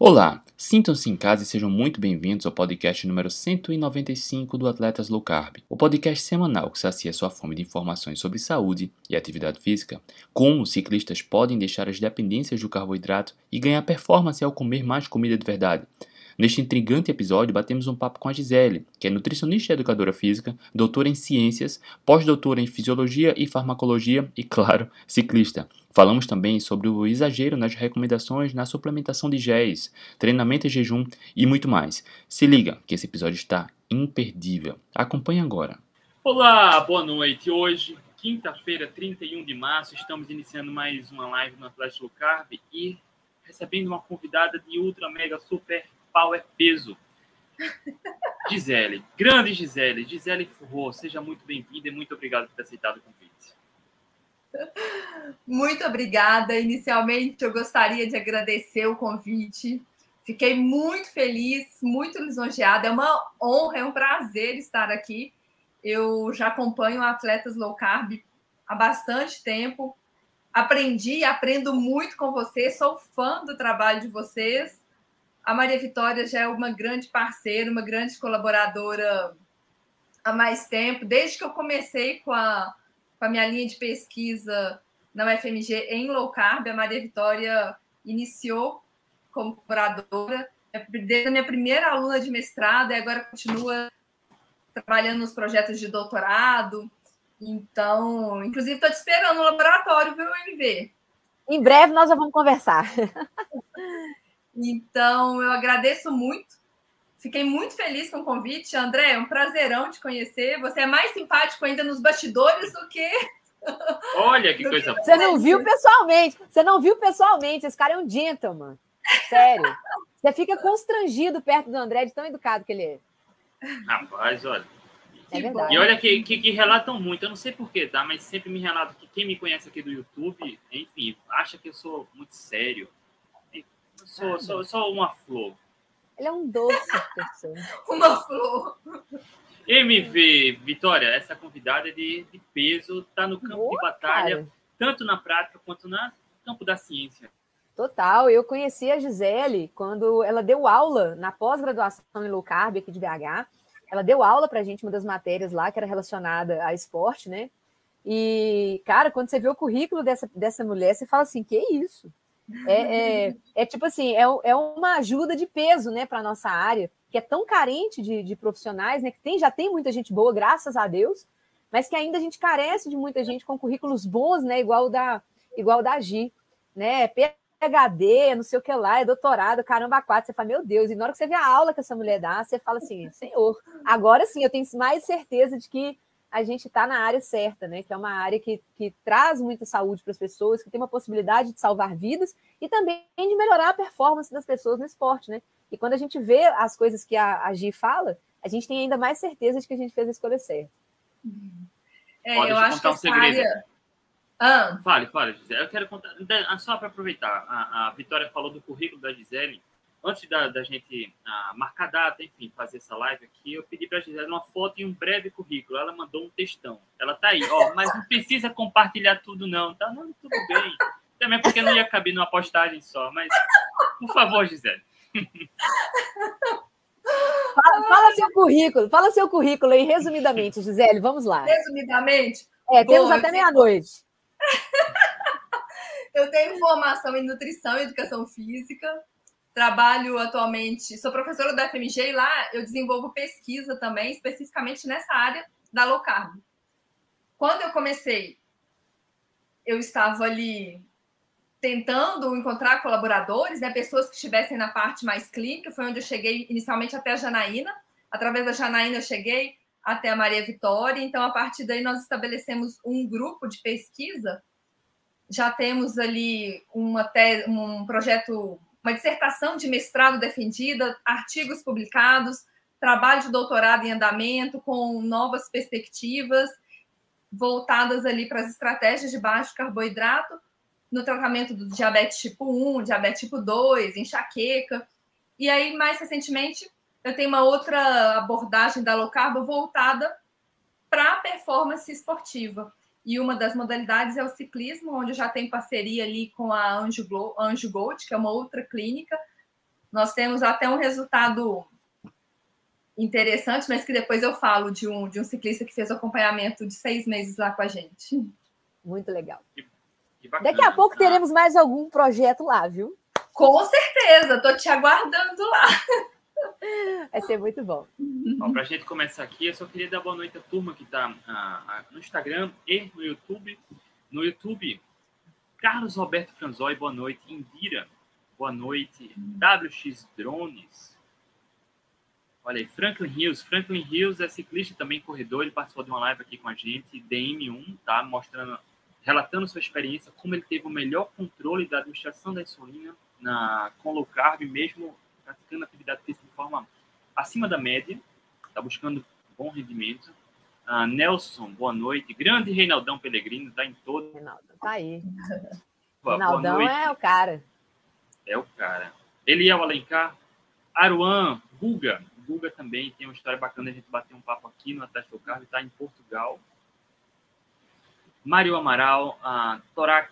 Olá, sintam-se em casa e sejam muito bem-vindos ao podcast número 195 do Atletas Low Carb, o podcast semanal que sacia sua fome de informações sobre saúde e atividade física, como ciclistas podem deixar as dependências do carboidrato e ganhar performance ao comer mais comida de verdade. Neste intrigante episódio, batemos um papo com a Gisele, que é nutricionista e educadora física, doutora em ciências, pós-doutora em fisiologia e farmacologia e, claro, ciclista. Falamos também sobre o exagero nas recomendações na suplementação de géis, treinamento e jejum e muito mais. Se liga, que esse episódio está imperdível. Acompanhe agora. Olá, boa noite. Hoje, quinta-feira, 31 de março, estamos iniciando mais uma live no Atlético Carb e recebendo uma convidada de ultra mega super power peso. Gisele, grande Gisele, Gisele Furro, seja muito bem-vinda e muito obrigado por ter aceitado o convite. Muito obrigada. Inicialmente, eu gostaria de agradecer o convite. Fiquei muito feliz, muito lisonjeada. É uma honra, é um prazer estar aqui. Eu já acompanho atletas low carb há bastante tempo. Aprendi e aprendo muito com vocês. Sou fã do trabalho de vocês. A Maria Vitória já é uma grande parceira, uma grande colaboradora há mais tempo, desde que eu comecei com a com a minha linha de pesquisa na UFMG em low carb. A Maria Vitória iniciou como curadora, desde a minha primeira aluna de mestrado e agora continua trabalhando nos projetos de doutorado. Então, inclusive, estou te esperando no laboratório, viu, MV? Em breve nós já vamos conversar. então, eu agradeço muito. Fiquei muito feliz com o convite. André, é um prazerão te conhecer. Você é mais simpático ainda nos bastidores do que. Olha que coisa boa. Você não viu pessoalmente. Você não viu pessoalmente. Esse cara é um gentleman. Sério. Você fica constrangido perto do André, de tão educado que ele é. Rapaz, olha. É verdade. E olha que, que, que, relatam muito, eu não sei porquê, tá? Mas sempre me relatam que quem me conhece aqui do YouTube, enfim, acha que eu sou muito sério. Sou, sou, sou uma flor. Ele é um doce pessoa. Uma flor. MV, Vitória, essa convidada é de, de peso, está no campo Boa, de batalha, cara. tanto na prática quanto no campo da ciência. Total, eu conheci a Gisele quando ela deu aula na pós-graduação em low carb aqui de BH. Ela deu aula para a gente, uma das matérias lá, que era relacionada a esporte, né? E, cara, quando você vê o currículo dessa, dessa mulher, você fala assim: que isso? É, é, é, tipo assim, é, é uma ajuda de peso né, para a nossa área, que é tão carente de, de profissionais, né? Que tem, já tem muita gente boa, graças a Deus, mas que ainda a gente carece de muita gente com currículos bons, né? Igual da, igual da Gi, né? PHD, não sei o que lá, é doutorado, caramba, quatro. Você fala, meu Deus, e na hora que você vê a aula que essa mulher dá, você fala assim, senhor, agora sim eu tenho mais certeza de que a gente está na área certa, né? Que é uma área que, que traz muita saúde para as pessoas, que tem uma possibilidade de salvar vidas e também de melhorar a performance das pessoas no esporte, né? E quando a gente vê as coisas que a, a Gi fala, a gente tem ainda mais certeza de que a gente fez a escolha certa. É, eu acho que um essa área... Ah. Fale, fale, Gisele. Eu quero contar, só para aproveitar, a, a Vitória falou do currículo da Gisele antes da, da gente ah, marcar data, enfim, fazer essa live aqui, eu pedi para a Gisele uma foto e um breve currículo. Ela mandou um textão. Ela tá aí, ó, mas não precisa compartilhar tudo, não, tá? Não, tudo bem. Também porque não ia caber numa postagem só, mas por favor, Gisele. Fala, fala, seu currículo, fala seu currículo aí, resumidamente, Gisele, vamos lá. Resumidamente? É, temos até meia-noite. eu tenho formação em nutrição e educação física, Trabalho atualmente, sou professora da FMG e lá eu desenvolvo pesquisa também, especificamente nessa área da low carb. Quando eu comecei, eu estava ali tentando encontrar colaboradores, né, pessoas que estivessem na parte mais clínica, foi onde eu cheguei inicialmente até a Janaína. Através da Janaína eu cheguei até a Maria Vitória, então a partir daí nós estabelecemos um grupo de pesquisa. Já temos ali uma um projeto uma dissertação de mestrado defendida, artigos publicados, trabalho de doutorado em andamento com novas perspectivas voltadas ali para as estratégias de baixo carboidrato no tratamento do diabetes tipo 1, diabetes tipo 2, enxaqueca. E aí, mais recentemente, eu tenho uma outra abordagem da low carb voltada para a performance esportiva. E uma das modalidades é o ciclismo, onde já tem parceria ali com a Anjo, Anjo Gold, que é uma outra clínica nós temos até um resultado interessante, mas que depois eu falo de um, de um ciclista que fez o acompanhamento de seis meses lá com a gente. Muito legal. Que, que Daqui a pouco teremos mais algum projeto lá, viu? Com certeza, estou te aguardando lá. Vai ser muito bom. bom Para a gente começar aqui, eu só queria dar boa noite à turma que está uh, no Instagram e no YouTube. No YouTube, Carlos Roberto Franzói, boa noite. Indira, boa noite. WX Drones, Olha aí, Franklin Hills. Franklin Hills é ciclista também, corredor. Ele participou de uma live aqui com a gente, DM1, tá? Mostrando, relatando sua experiência, como ele teve o melhor controle da administração da insulina na, com low carb, mesmo praticando atividade física forma acima da média. Tá buscando bom rendimento. Uh, Nelson, boa noite. Grande Reinaldão Pellegrino, tá em todo. Reinaldo, tá aí. Boa, Reinaldão boa é o cara. É o cara. Eliel Alencar, Aruan, Guga, Guga também tem uma história bacana, a gente bater um papo aqui no Atlético Carro, está em Portugal. Mário Amaral, uh, Torac,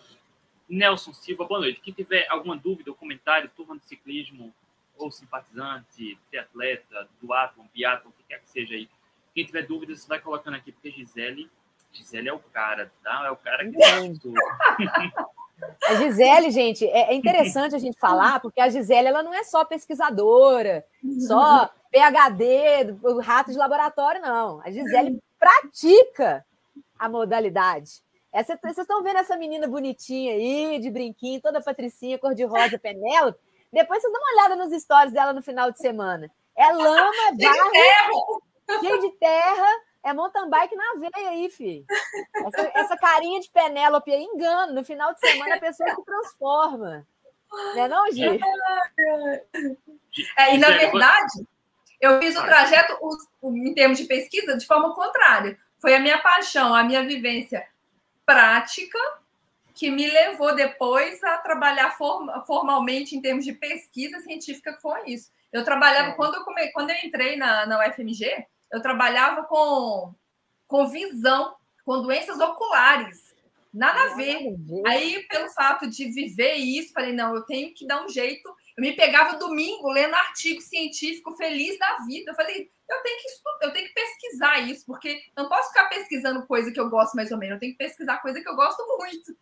Nelson Silva, boa noite. Quem tiver alguma dúvida ou comentário, turma de ciclismo, ou simpatizante, triatleta, duatlon, biatlon, o que quer que seja aí. Quem tiver dúvidas, vai colocando aqui, porque Gisele, Gisele é o cara, tá? É o cara que. A Gisele, gente, é, é interessante a gente falar, porque a Gisele ela não é só pesquisadora, só PHD, rato de laboratório, não. A Gisele pratica a modalidade. Essa, vocês estão vendo essa menina bonitinha aí, de brinquinho, toda patricinha, cor-de-rosa, Penélope? Depois vocês dão uma olhada nos stories dela no final de semana. É lama, é barro, cheio de terra, é mountain bike na veia aí, filho. Essa, essa carinha de Penélope engano. No final de semana a pessoa se transforma. Não é não, Gi? É, e na verdade, eu fiz o trajeto, em termos de pesquisa, de forma contrária. Foi a minha paixão, a minha vivência prática que me levou depois a trabalhar formalmente em termos de pesquisa científica com isso. Eu trabalhava, é. quando, eu come, quando eu entrei na, na UFMG, eu trabalhava com, com visão, com doenças oculares. Nada a ver. Aí, pelo fato de viver isso, falei, não, eu tenho que dar um jeito eu me pegava domingo lendo artigo científico feliz da vida. Eu falei, eu tenho que estudar, eu tenho que pesquisar isso, porque eu não posso ficar pesquisando coisa que eu gosto mais ou menos, eu tenho que pesquisar coisa que eu gosto muito.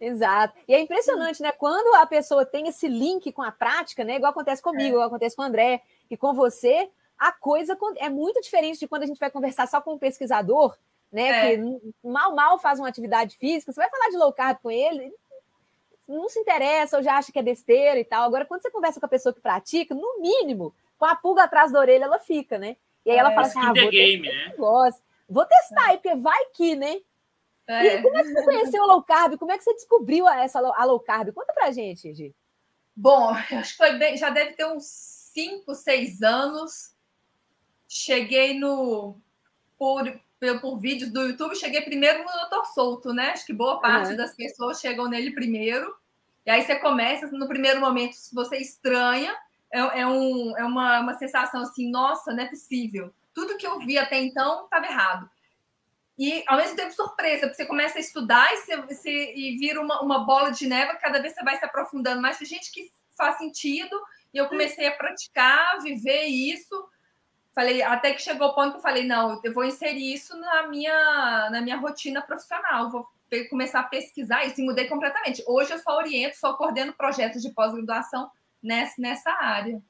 Exato. E é impressionante, né? Quando a pessoa tem esse link com a prática, né? Igual acontece comigo, é. igual acontece com o André e com você, a coisa é muito diferente de quando a gente vai conversar só com um pesquisador, né? É. Que mal, mal faz uma atividade física. Você vai falar de low carb com ele, não se interessa ou já acha que é besteira e tal. Agora, quando você conversa com a pessoa que pratica, no mínimo, com a pulga atrás da orelha, ela fica, né? E aí ela é, fala assim: ah, vou, game, né? vou testar aí, porque vai que, né? É. E como é que você conheceu a low carb? Como é que você descobriu essa a low carb? Conta pra gente, Gi. Bom, acho que foi bem, já deve ter uns 5, 6 anos. Cheguei no por, por vídeos do YouTube, cheguei primeiro no Doutor Solto, né? Acho que boa parte uhum. das pessoas chegam nele primeiro. E aí você começa, no primeiro momento, você estranha, é, é, um, é uma, uma sensação assim, nossa, não é possível. Tudo que eu vi até então estava errado. E ao mesmo tempo surpresa, porque você começa a estudar e, você, você, e vira uma, uma bola de neve, cada vez você vai se aprofundando mais. Tem gente que faz sentido, e eu comecei a praticar, viver isso Falei, até que chegou o ponto que eu falei, não, eu vou inserir isso na minha, na minha rotina profissional, vou começar a pesquisar isso e mudei completamente. Hoje eu só oriento, só coordeno projetos de pós-graduação nessa, nessa área.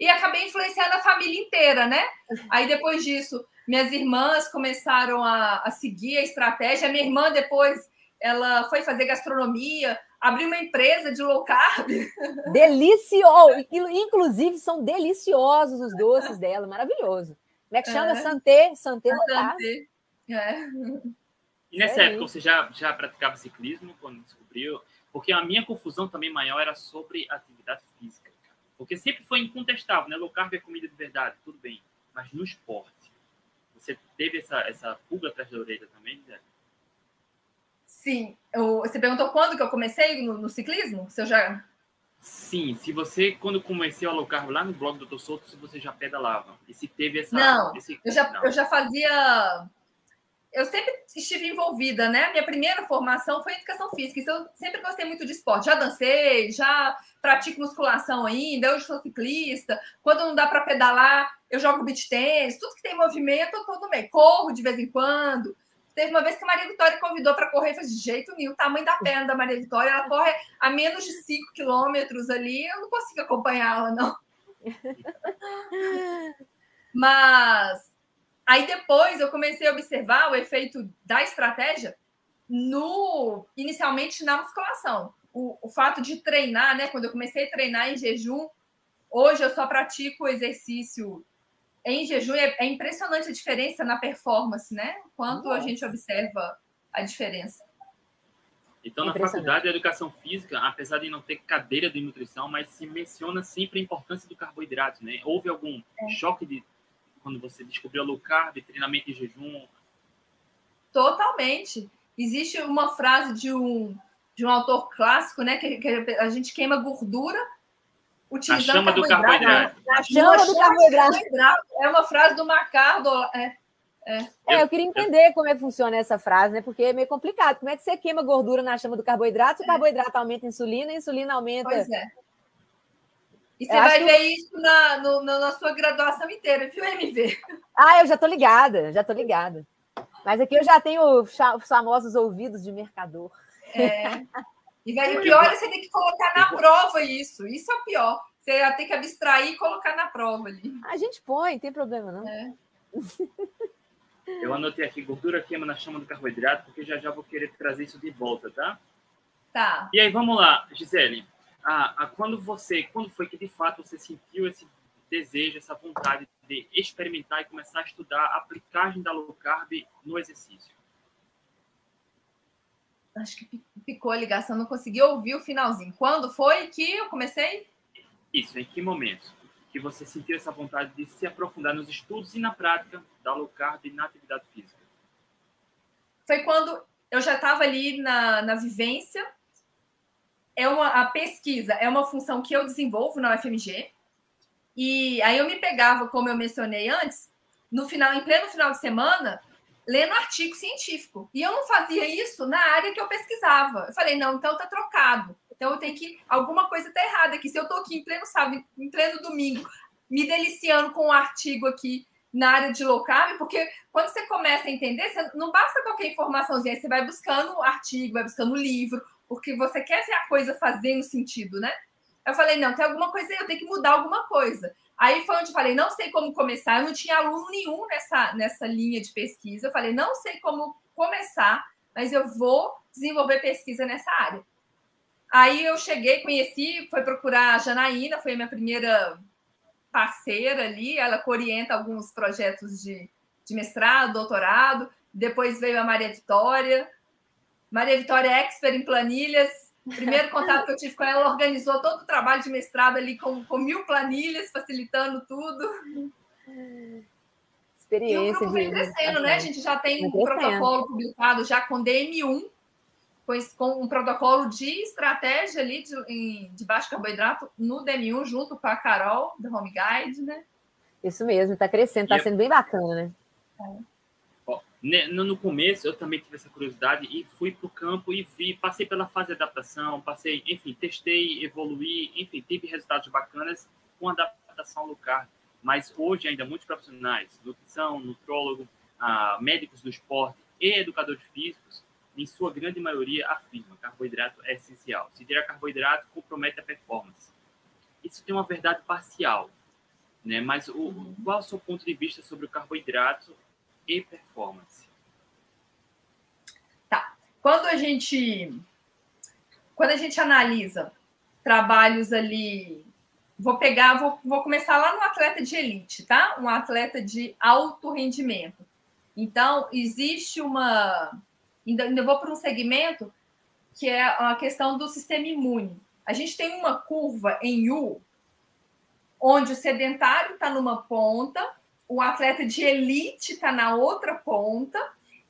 E acabei influenciando a família inteira, né? Aí depois disso, minhas irmãs começaram a, a seguir a estratégia. Minha irmã depois ela foi fazer gastronomia, abrir uma empresa de low carb. Delicioso! Inclusive, são deliciosos os doces dela, maravilhoso. Como é que chama? É. Santé, Santé low carb. É. E nessa é época você já, já praticava ciclismo quando descobriu? Porque a minha confusão também maior era sobre atividade física. Porque sempre foi incontestável, né? Low carb é comida de verdade, tudo bem. Mas no esporte, você teve essa, essa pulga atrás da orelha também, Zé? Sim. Eu, você perguntou quando que eu comecei no, no, ciclismo? Se eu já. Sim, se você, quando comecei a low carb lá no blog do Dr. Souto, se você já pedalava. E se teve essa. Não, esse... eu, já, Não. eu já fazia. Eu sempre estive envolvida, né? Minha primeira formação foi em educação física, então eu sempre gostei muito de esporte. Já dancei, já pratico musculação ainda, hoje sou ciclista. Quando não dá para pedalar, eu jogo beach tênis, tudo que tem movimento, eu tô no meio. Corro de vez em quando. Teve uma vez que a Maria Vitória convidou para correr, eu falei, de jeito nenhum, o tamanho da perna da Maria Vitória, ela corre a menos de 5 quilômetros ali, eu não consigo acompanhá-la, não. Mas Aí depois eu comecei a observar o efeito da estratégia no inicialmente na musculação. O, o fato de treinar, né? Quando eu comecei a treinar em jejum, hoje eu só pratico exercício em jejum. É, é impressionante a diferença na performance, né? Quanto Nossa. a gente observa a diferença. Então, na faculdade de educação física, apesar de não ter cadeira de nutrição, mas se menciona sempre a importância do carboidrato, né? Houve algum é. choque de quando você descobriu a low carb, treinamento em jejum? Totalmente. Existe uma frase de um, de um autor clássico, né? Que, que a gente queima gordura utilizando a chama do carboidrato. A chama, do carboidrato. É uma frase do Macardo. É, é. é, eu queria entender como é que funciona essa frase, né? Porque é meio complicado. Como é que você queima gordura na chama do carboidrato? Se o é. carboidrato aumenta a insulina, a insulina aumenta. Pois é. E você vai ver isso na, no, na sua graduação inteira, viu, MV? Ah, eu já tô ligada, já tô ligada. Mas aqui eu já tenho os famosos ouvidos de mercador. É. E vai, o pior é você ter que colocar na prova isso. Isso é o pior. Você vai ter que abstrair e colocar na prova ali. A gente põe, tem problema, não. É. Eu anotei aqui, gordura queima na chama do carboidrato, porque já já vou querer trazer isso de volta, tá? Tá. E aí, vamos lá, Gisele a, a quando você, quando foi que de fato você sentiu esse desejo, essa vontade de experimentar e começar a estudar a aplicagem da low carb no exercício? Acho que ficou a ligação, não consegui ouvir o finalzinho. Quando foi que eu comecei? Isso, em que momento que você sentiu essa vontade de se aprofundar nos estudos e na prática da low carb na atividade física? Foi quando eu já estava ali na, na vivência é uma a pesquisa é uma função que eu desenvolvo na UFMG. E aí eu me pegava, como eu mencionei antes, no final, em pleno final de semana, lendo artigo científico. E eu não fazia isso na área que eu pesquisava. Eu falei, não, então tá trocado. Então eu tenho que. Alguma coisa tá errada aqui. Se eu tô aqui em pleno sábado, em pleno domingo, me deliciando com um artigo aqui na área de low carb, porque quando você começa a entender, você, não basta qualquer informaçãozinha, você vai buscando artigo, vai buscando livro, porque você quer ver a coisa fazendo sentido, né? Eu falei, não, tem alguma coisa aí, eu tenho que mudar alguma coisa. Aí foi onde eu falei, não sei como começar, eu não tinha aluno nenhum nessa, nessa linha de pesquisa. Eu falei, não sei como começar, mas eu vou desenvolver pesquisa nessa área. Aí eu cheguei, conheci, foi procurar a Janaína, foi a minha primeira parceira ali, ela orienta alguns projetos de, de mestrado, doutorado. Depois veio a Maria Vitória, Maria Vitória é expert em planilhas. primeiro contato que eu tive com ela, ela organizou todo o trabalho de mestrado ali com, com mil planilhas, facilitando tudo. Experiência. E o grupo vem crescendo, né? A gente já tem um protocolo publicado já com DM1, com, com um protocolo de estratégia ali de, de baixo carboidrato no DM1, junto com a Carol, da Home Guide, né? Isso mesmo, está crescendo, está sendo bem bacana, né? É. Né, no começo eu também tive essa curiosidade e fui para o campo e vi, passei pela fase de adaptação, passei, enfim, testei, evoluí, enfim, tive resultados bacanas com adaptação low carb. Mas hoje ainda muitos profissionais, nutrição, nutrólogo, ah, médicos do esporte e educadores físicos, em sua grande maioria afirmam que carboidrato é essencial. Se tirar carboidrato, compromete a performance. Isso tem uma verdade parcial, né? Mas o, qual é o seu ponto de vista sobre o carboidrato e performance. Quando a gente quando a gente analisa trabalhos ali, vou pegar, vou, vou começar lá no atleta de elite, tá? Um atleta de alto rendimento. Então, existe uma. Ainda, ainda vou para um segmento que é a questão do sistema imune. A gente tem uma curva em U, onde o sedentário está numa ponta o atleta de elite está na outra ponta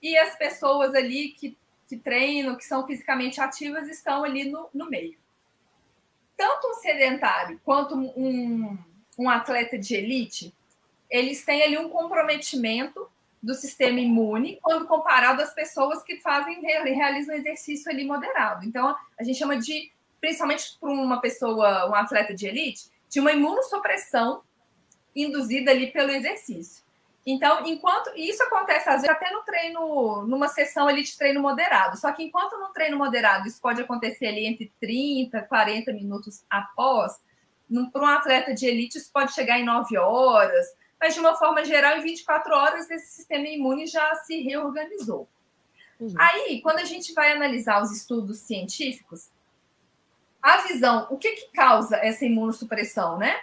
e as pessoas ali que, que treinam, que são fisicamente ativas, estão ali no, no meio. Tanto um sedentário quanto um, um atleta de elite, eles têm ali um comprometimento do sistema imune quando comparado às pessoas que fazem realizam exercício ali moderado. Então, a gente chama de, principalmente para uma pessoa, um atleta de elite, de uma imunossupressão induzida ali pelo exercício. Então, enquanto isso acontece às vezes até no treino, numa sessão ali de treino moderado. Só que enquanto no treino moderado isso pode acontecer ali entre 30, 40 minutos após, para um atleta de elite isso pode chegar em 9 horas, mas de uma forma geral, em 24 horas, esse sistema imune já se reorganizou. Uhum. Aí, quando a gente vai analisar os estudos científicos, a visão, o que, que causa essa imunossupressão, né?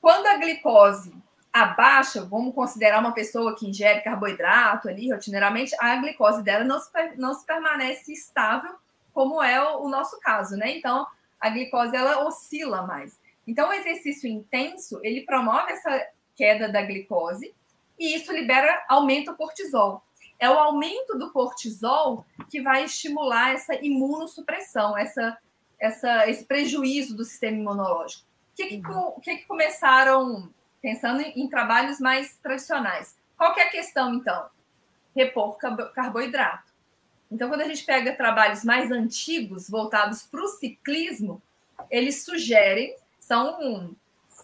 Quando a glicose abaixa, vamos considerar uma pessoa que ingere carboidrato ali rotineiramente, a glicose dela não se, não se permanece estável, como é o, o nosso caso, né? Então, a glicose ela oscila mais. Então, o exercício intenso, ele promove essa queda da glicose, e isso libera, aumenta o cortisol. É o aumento do cortisol que vai estimular essa imunossupressão, essa, essa, esse prejuízo do sistema imunológico. O que, que, uhum. que, que começaram, pensando em, em trabalhos mais tradicionais? Qual que é a questão, então? Repor carboidrato. Então, quando a gente pega trabalhos mais antigos, voltados para o ciclismo, eles sugerem, são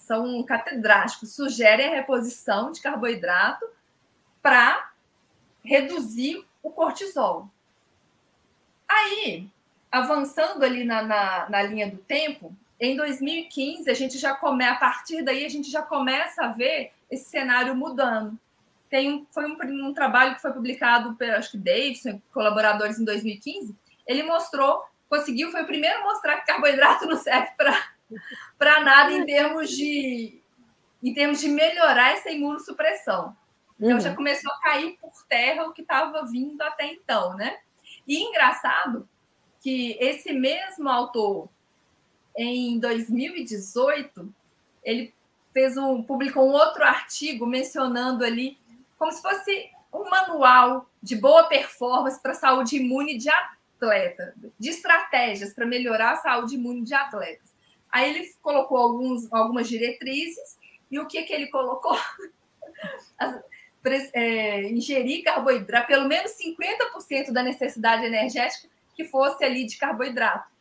são catedráticos, sugerem a reposição de carboidrato para reduzir o cortisol. Aí, avançando ali na, na, na, linha do tempo, em 2015, a gente já a partir daí, a gente já começa a ver esse cenário mudando. Tem um, foi um, um trabalho que foi publicado pelo, acho que Davidson, colaboradores em 2015, ele mostrou, conseguiu, foi o primeiro a mostrar que carboidrato não serve para para nada em termos de em termos de melhorar essa imunossupressão. Então uhum. já começou a cair por terra o que estava vindo até então, né? E engraçado que esse mesmo autor, em 2018, ele fez um, publicou um outro artigo mencionando ali como se fosse um manual de boa performance para saúde imune de atleta, de estratégias para melhorar a saúde imune de atletas. Aí ele colocou alguns, algumas diretrizes, e o que, que ele colocou? é, ingerir carboidrato, pelo menos 50% da necessidade energética que fosse ali de carboidrato.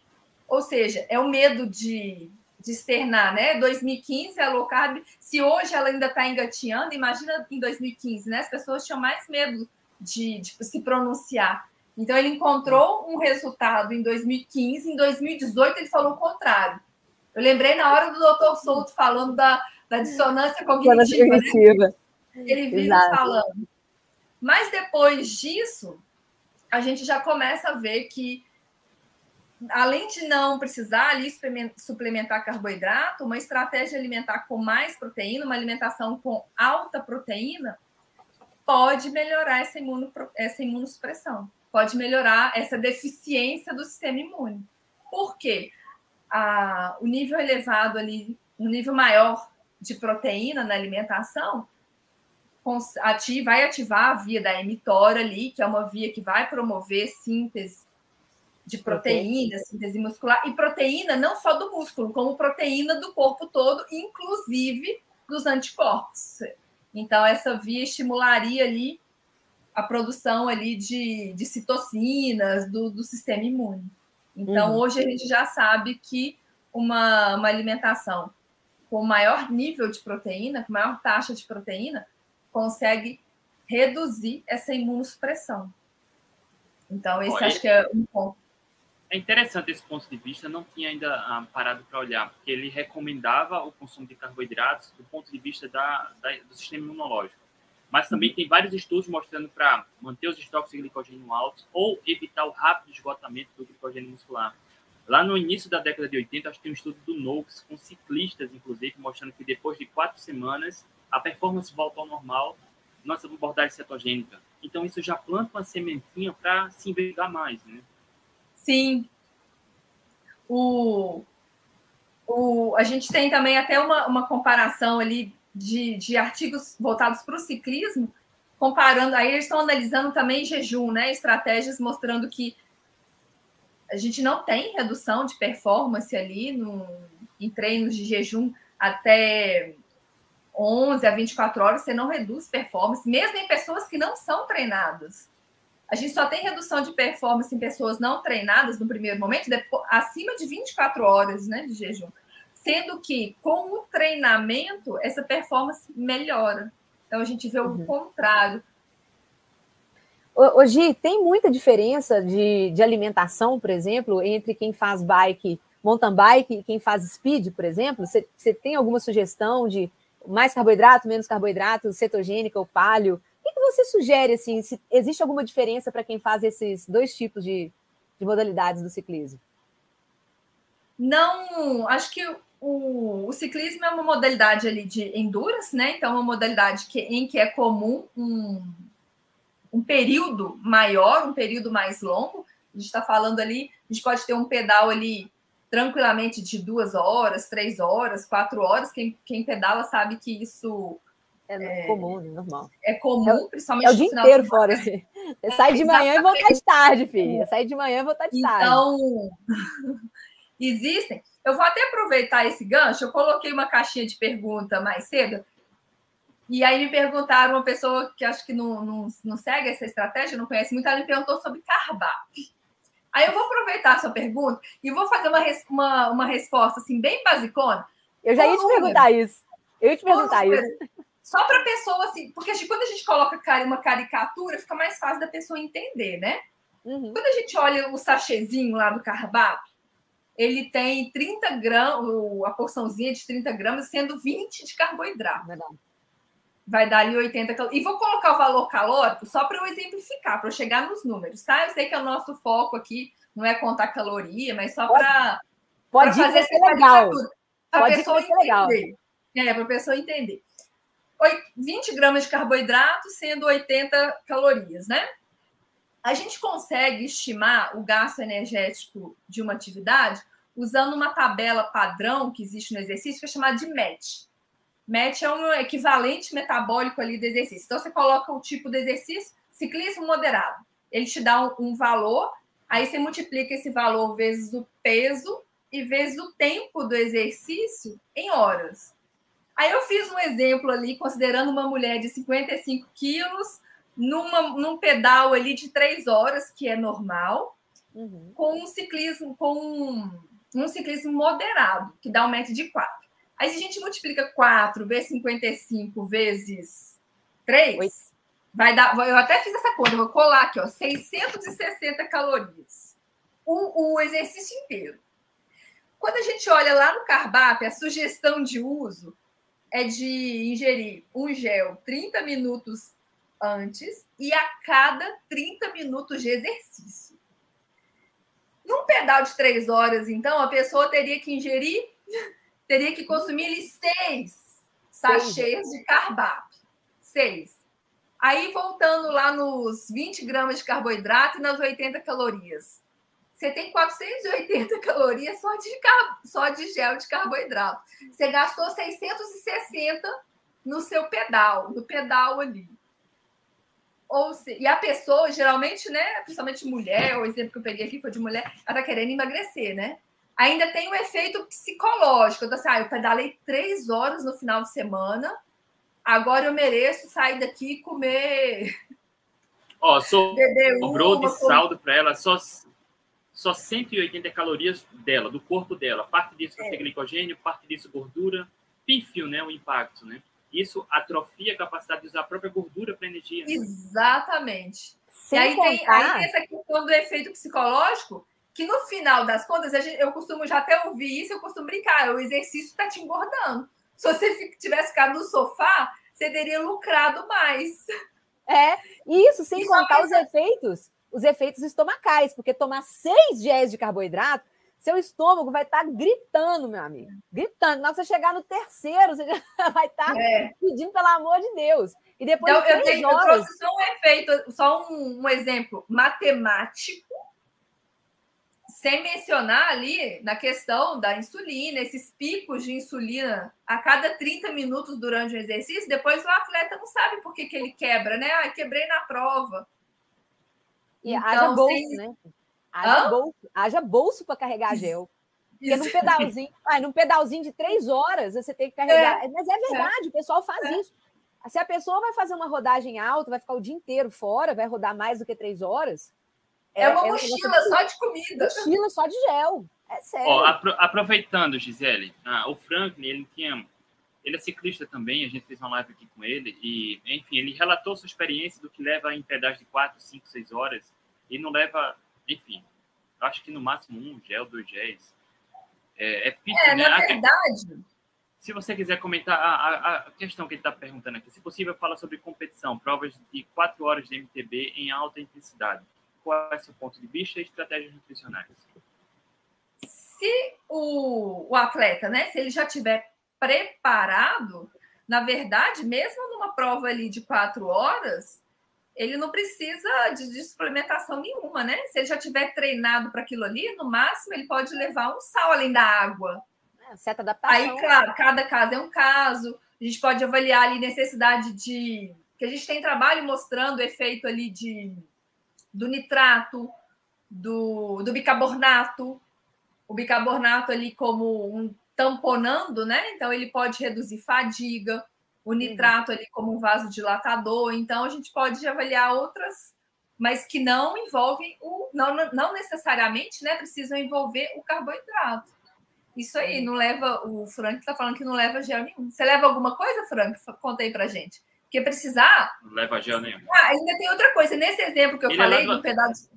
Ou seja, é o medo de, de externar, né? 2015 a low carb, se hoje ela ainda está engateando, imagina em 2015, né? As pessoas tinham mais medo de, de se pronunciar. Então ele encontrou um resultado em 2015, em 2018 ele falou o contrário. Eu lembrei na hora do doutor Souto falando da, da dissonância cognitiva. cognitiva. Né? Ele vive falando. Mas depois disso, a gente já começa a ver que, além de não precisar ali suplementar carboidrato, uma estratégia alimentar com mais proteína, uma alimentação com alta proteína, pode melhorar essa, imuno, essa imunossupressão, pode melhorar essa deficiência do sistema imune. Por quê? a, o nível elevado ali, um nível maior de proteína na alimentação, ativa, vai ativar a via da mTOR ali, que é uma via que vai promover síntese de proteína, síntese muscular, e proteína não só do músculo, como proteína do corpo todo, inclusive dos anticorpos. Então, essa via estimularia ali a produção ali de, de citocinas do, do sistema imune. Então, uhum. hoje a gente já sabe que uma, uma alimentação com maior nível de proteína, com maior taxa de proteína, consegue reduzir essa imunossupressão. Então, esse Olha, acho que é um ponto. É interessante esse ponto de vista, não tinha ainda ah, parado para olhar, porque ele recomendava o consumo de carboidratos do ponto de vista da, da do sistema imunológico. Mas também tem vários estudos mostrando para manter os estoques de glicogênio altos ou evitar o rápido esgotamento do glicogênio muscular. Lá no início da década de 80, acho que tem um estudo do Noakes, com ciclistas, inclusive, mostrando que depois de quatro semanas, a performance volta ao normal, nossa abordagem cetogênica. Então, isso já planta uma sementinha para se envergar mais, né? Sim. O, o, a gente tem também até uma, uma comparação ali de, de artigos voltados para o ciclismo, comparando, aí eles estão analisando também jejum, né? Estratégias mostrando que a gente não tem redução de performance ali no, em treinos de jejum até 11 a 24 horas, você não reduz performance, mesmo em pessoas que não são treinadas. A gente só tem redução de performance em pessoas não treinadas no primeiro momento, depois, acima de 24 horas né, de jejum. Sendo que, com o treinamento, essa performance melhora. Então, a gente vê o uhum. contrário. Hoje tem muita diferença de, de alimentação, por exemplo, entre quem faz bike, mountain bike e quem faz speed, por exemplo? Você, você tem alguma sugestão de mais carboidrato, menos carboidrato, cetogênica ou palio? Você sugere, assim, se existe alguma diferença para quem faz esses dois tipos de, de modalidades do ciclismo? Não, acho que o, o, ciclismo é uma modalidade ali de endurance, né? Então, é uma modalidade que, em que é comum um, um período maior, um período mais longo. A gente está falando ali, a gente pode ter um pedal ali tranquilamente de duas horas, três horas, quatro horas. Quem, quem pedala sabe que isso é, é comum, né? normal. É comum, é, principalmente é o dia inteiro fora. Sai de manhã e volta de tarde, filha. Sai de manhã e volta de tarde. Então, existem. Eu vou até aproveitar esse gancho. Eu coloquei uma caixinha de pergunta mais cedo. E aí me perguntaram, uma pessoa que acho que não, não, não segue essa estratégia, não conhece muito, ela me perguntou sobre cardápio. Aí eu vou aproveitar a sua pergunta e vou fazer uma, uma, uma resposta assim, bem basicona. Eu já ia te perguntar isso. Eu ia te perguntar isso. Só para a pessoa, assim, porque quando a gente coloca uma caricatura, fica mais fácil da pessoa entender, né? Uhum. Quando a gente olha o sachêzinho lá do cardápio, ele tem 30 gramas, a porçãozinha de 30 gramas, sendo 20 de carboidrato. Verdade. Vai dar ali 80 calorias. E vou colocar o valor calórico só para eu exemplificar, para eu chegar nos números, tá? Eu sei que é o nosso foco aqui não é contar caloria, mas só para fazer essa legal. Para a pessoa entender. É, para a pessoa entender. 20 gramas de carboidrato, sendo 80 calorias, né? A gente consegue estimar o gasto energético de uma atividade usando uma tabela padrão que existe no exercício, que é chamada de MET. MET é um equivalente metabólico ali do exercício. Então, você coloca o tipo de exercício, ciclismo moderado. Ele te dá um, um valor, aí você multiplica esse valor vezes o peso e vezes o tempo do exercício em horas. Aí eu fiz um exemplo ali, considerando uma mulher de 55 quilos, numa, num pedal ali de três horas, que é normal, uhum. com um ciclismo, com um, um, ciclismo moderado, que dá um método de 4. Aí se a gente multiplica 4 vezes 55 vezes 3, Oi. vai dar. Eu até fiz essa conta, vou colar aqui, ó, 660 calorias. O, o exercício inteiro. Quando a gente olha lá no Carbap, a sugestão de uso é de ingerir um gel 30 minutos antes e a cada 30 minutos de exercício. Num pedal de três horas, então, a pessoa teria que ingerir, teria que consumir seis sachês de cardápio. Seis. Aí, voltando lá nos 20 gramas de carboidrato e nas 80 calorias você tem 480 calorias só de, só de gel de carboidrato. Você gastou 660 no seu pedal, no pedal ali. Ou se, e a pessoa, geralmente, né, principalmente mulher, o exemplo que eu peguei aqui foi de mulher, ela está querendo emagrecer, né? Ainda tem o um efeito psicológico. Então, assim, ah, eu pedalei três horas no final de semana, agora eu mereço sair daqui e comer. Ó, sobrou de saldo para ela só só 180 calorias dela, do corpo dela. Parte disso vai ser é. glicogênio, parte disso gordura. Pífio, né? O impacto, né? Isso atrofia a capacidade de usar a própria gordura para energia. Exatamente. Sem e aí, contar... tem, aí tem essa questão do efeito psicológico, que no final das contas, gente, eu costumo já até ouvir isso, eu costumo brincar, o exercício está te engordando. Se você tivesse ficado no sofá, você teria lucrado mais. É, isso sem contar os efeitos os efeitos estomacais, porque tomar seis géis de carboidrato, seu estômago vai estar tá gritando, meu amigo. Gritando. Na hora que você chegar no terceiro, você já vai estar tá é. pedindo pelo amor de Deus. E depois então, eu, tenho, horas... eu trouxe só um efeito, só um, um exemplo matemático, sem mencionar ali na questão da insulina, esses picos de insulina a cada 30 minutos durante o exercício, depois o atleta não sabe por que, que ele quebra, né? Ah, quebrei na prova. E então, haja bolso, né? Haja bolso, haja bolso para carregar gel. Porque num pedalzinho, ah, num pedalzinho de três horas você tem que carregar. É. Mas é verdade, é. o pessoal faz é. isso. Se a pessoa vai fazer uma rodagem alta, vai ficar o dia inteiro fora, vai rodar mais do que três horas. É, uma mochila só de comida. Mochila só de gel. É sério. Ó, apro aproveitando, Gisele, ah, o Franklin, ele tinha. Ele é ciclista também, a gente fez uma live aqui com ele, e, enfim, ele relatou sua experiência do que leva em pedaços de 4, 5, 6 horas, e não leva, enfim, acho que no máximo um gel, dois géis. É, é, pico, é né? na verdade. Se você quiser comentar a, a, a questão que ele está perguntando aqui, se possível, fala sobre competição, provas de 4 horas de MTB em alta intensidade. Qual é o seu ponto de vista e estratégias nutricionais? Se o, o atleta, né, se ele já tiver preparado, na verdade, mesmo numa prova ali de quatro horas, ele não precisa de, de, suplementação nenhuma, né? Se ele já tiver treinado para aquilo ali, no máximo ele pode levar um sal além da água. É, certa adaptação. Aí, claro, cada caso é um caso. A gente pode avaliar ali necessidade de. que a gente tem trabalho mostrando o efeito ali de do nitrato, do, do bicarbonato. O bicarbonato ali como um tamponando, né? Então ele pode reduzir fadiga o uhum. nitrato ali como um vasodilatador. Então, a gente pode avaliar outras, mas que não envolvem o. Não, não necessariamente né, precisam envolver o carboidrato. Isso aí, não leva. O Frank está falando que não leva gel nenhum. Você leva alguma coisa, Frank? Conta aí pra gente. Porque precisar. Não leva gel nenhum. Ah, ainda tem outra coisa. Nesse exemplo que eu Ele falei leva... do pedal de.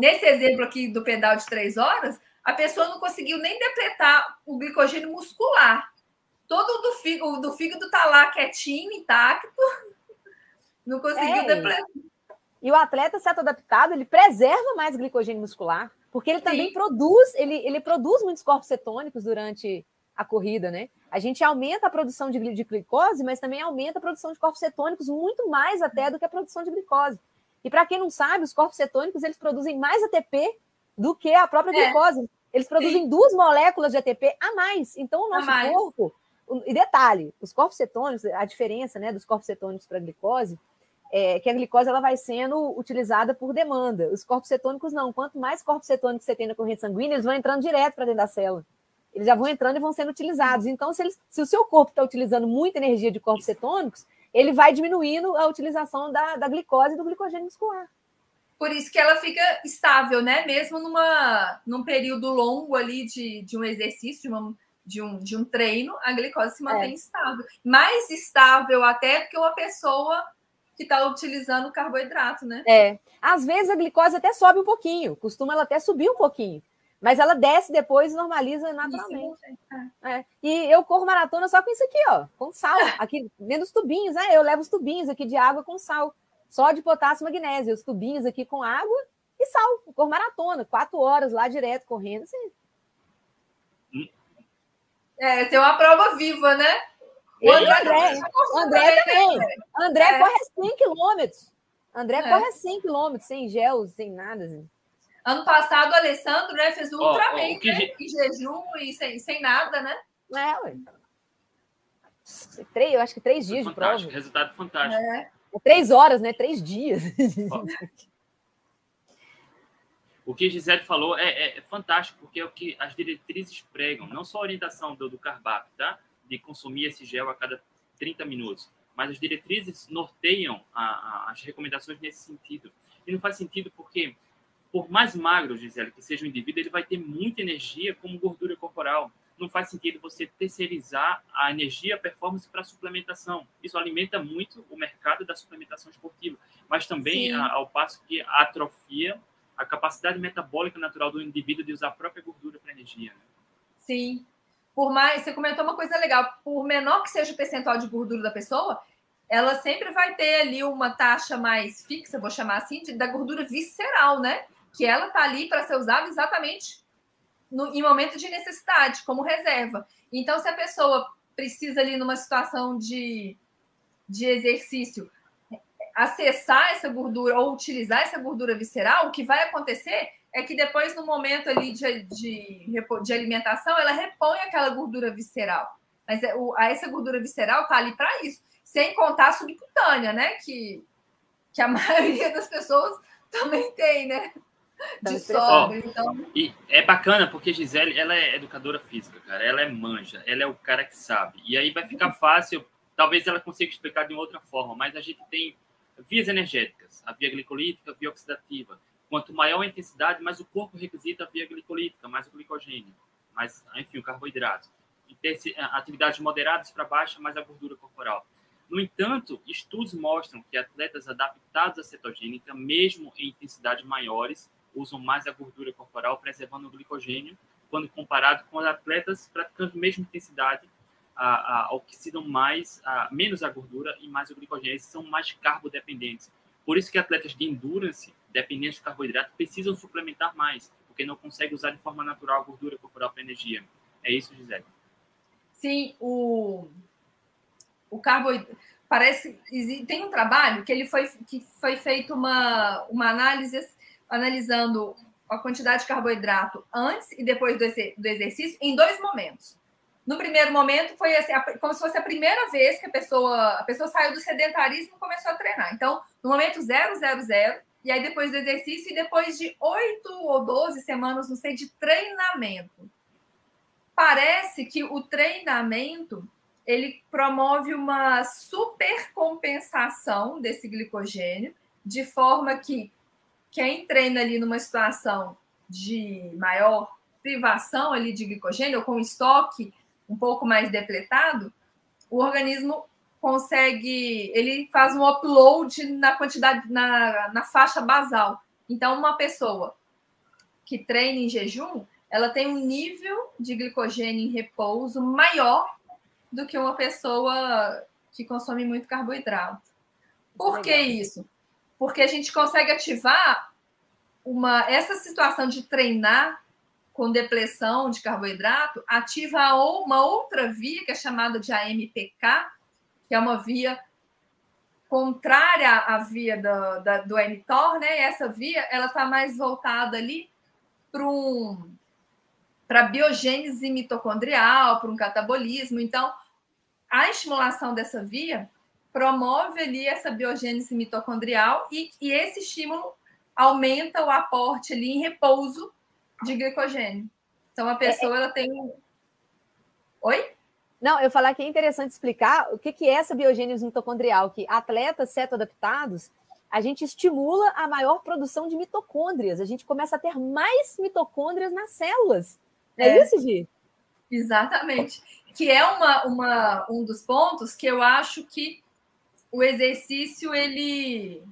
Nesse exemplo aqui do pedal de três horas, a pessoa não conseguiu nem depletar o glicogênio muscular todo do fígado, do fígado tá lá quietinho, intacto. Não conseguiu é, depletar. E o atleta certo adaptado, ele preserva mais glicogênio muscular, porque ele Sim. também produz, ele, ele produz muitos corpos cetônicos durante a corrida, né? A gente aumenta a produção de, de glicose, mas também aumenta a produção de corpos cetônicos muito mais até do que a produção de glicose. E para quem não sabe, os corpos cetônicos eles produzem mais ATP do que a própria é. glicose. Eles produzem Sim. duas moléculas de ATP a mais. Então o nosso corpo e detalhe, os corpos cetônicos, a diferença né, dos corpos cetônicos para a glicose é que a glicose ela vai sendo utilizada por demanda. Os corpos cetônicos não. Quanto mais corpos cetônicos você tem na corrente sanguínea, eles vão entrando direto para dentro da célula. Eles já vão entrando e vão sendo utilizados. Então, se, eles, se o seu corpo está utilizando muita energia de corpos cetônicos, ele vai diminuindo a utilização da, da glicose e do glicogênio muscular. Por isso que ela fica estável, né? Mesmo numa, num período longo ali de, de um exercício, de uma de um, de um treino, a glicose se mantém é. estável. Mais estável até do que uma pessoa que está utilizando carboidrato, né? É. Às vezes a glicose até sobe um pouquinho, costuma ela até subir um pouquinho. Mas ela desce depois e normaliza naturalmente. É. É. E eu corro maratona só com isso aqui, ó, com sal. Aqui dentro dos tubinhos, né? Eu levo os tubinhos aqui de água com sal. Só de potássio e magnésio. Os tubinhos aqui com água e sal. Corro maratona, quatro horas lá direto correndo. Assim. É, tem uma prova viva, né? O André, André, André também. Né? André é. corre 100 quilômetros. André é. corre 100 quilômetros, sem gel, sem nada. Assim. Ano passado, o Alessandro né, fez um oh, Ultraman, oh, que... né? em jejum e sem, sem nada, né? É, ué. Três, eu acho que três dias fantástico, de prova. Resultado fantástico. É. é. Três horas, né? Três dias. O que Gisele falou é, é, é, fantástico, porque é o que as diretrizes pregam, não só a orientação do, do tá? De consumir esse gel a cada 30 minutos, mas as diretrizes norteiam a, a, as recomendações nesse sentido. E não faz sentido porque, por mais magro, Gisele, que seja o indivíduo, ele vai ter muita energia como gordura corporal. Não faz sentido você terceirizar a energia, a performance para a suplementação. Isso alimenta muito o mercado da suplementação esportiva, mas também a, ao passo que atrofia a capacidade metabólica natural do indivíduo de usar a própria gordura para energia. Né? Sim. Por mais, você comentou uma coisa legal, por menor que seja o percentual de gordura da pessoa, ela sempre vai ter ali uma taxa mais fixa, vou chamar assim, de, da gordura visceral, né? Que ela tá ali para ser usada exatamente no, em momento de necessidade, como reserva. Então, se a pessoa precisa ali numa situação de, de exercício acessar essa gordura ou utilizar essa gordura visceral, o que vai acontecer é que depois, no momento ali de, de, de alimentação, ela repõe aquela gordura visceral. Mas é, o, essa gordura visceral está ali para isso, sem contar a subcutânea, né? Que, que a maioria das pessoas também tem, né? de sobra. Então... E é bacana porque Gisele, ela é educadora física, cara. Ela é manja, ela é o cara que sabe. E aí vai ficar fácil, talvez ela consiga explicar de outra forma, mas a gente tem vias energéticas, a via glicolítica, a via oxidativa. Quanto maior a intensidade, mais o corpo requisita a via glicolítica, mais o glicogênio, mais, enfim, o carboidrato. Atividades moderadas para baixa, mais a gordura corporal. No entanto, estudos mostram que atletas adaptados à cetogênica, mesmo em intensidades maiores, usam mais a gordura corporal, preservando o glicogênio, quando comparado com atletas praticando a mesma intensidade, a, a, oxidam mais, a, menos a gordura e mais o glicogênio. Eles são mais carbodependentes. Por isso que atletas de endurance, dependentes de carboidrato, precisam suplementar mais, porque não conseguem usar de forma natural a gordura corporal para energia. É isso, Gisele. Sim, o, o carboidrato. Parece. Tem um trabalho que ele foi, que foi feito uma, uma análise analisando a quantidade de carboidrato antes e depois do, exercício em dois momentos. No primeiro momento foi assim, como se fosse a primeira vez que a pessoa, a pessoa saiu do sedentarismo e começou a treinar. Então, no momento 000, e aí depois do exercício, e depois de oito ou doze semanas, não sei, de treinamento. Parece que o treinamento ele promove uma supercompensação desse glicogênio, de forma que quem treina ali numa situação de maior privação ali de glicogênio, ou com estoque um pouco mais depletado, o organismo consegue, ele faz um upload na quantidade, na, na faixa basal. Então, uma pessoa que treina em jejum, ela tem um nível de glicogênio em repouso maior do que uma pessoa que consome muito carboidrato. Por que isso? Porque a gente consegue ativar uma essa situação de treinar com depressão de carboidrato, ativa uma outra via que é chamada de AMPK, que é uma via contrária à via do, da, do mTOR, né? E essa via ela está mais voltada ali para um para biogênese mitocondrial, para um catabolismo. Então, a estimulação dessa via promove ali essa biogênese mitocondrial e, e esse estímulo aumenta o aporte ali em repouso de glicogênio. Então, a pessoa é, é... ela tem. Oi? Não, eu falar que é interessante explicar o que, que é essa biogênese mitocondrial, que atletas cetoadaptados, a gente estimula a maior produção de mitocôndrias, a gente começa a ter mais mitocôndrias nas células. É, é isso, Gi? Exatamente. Que é uma, uma, um dos pontos que eu acho que o exercício ele,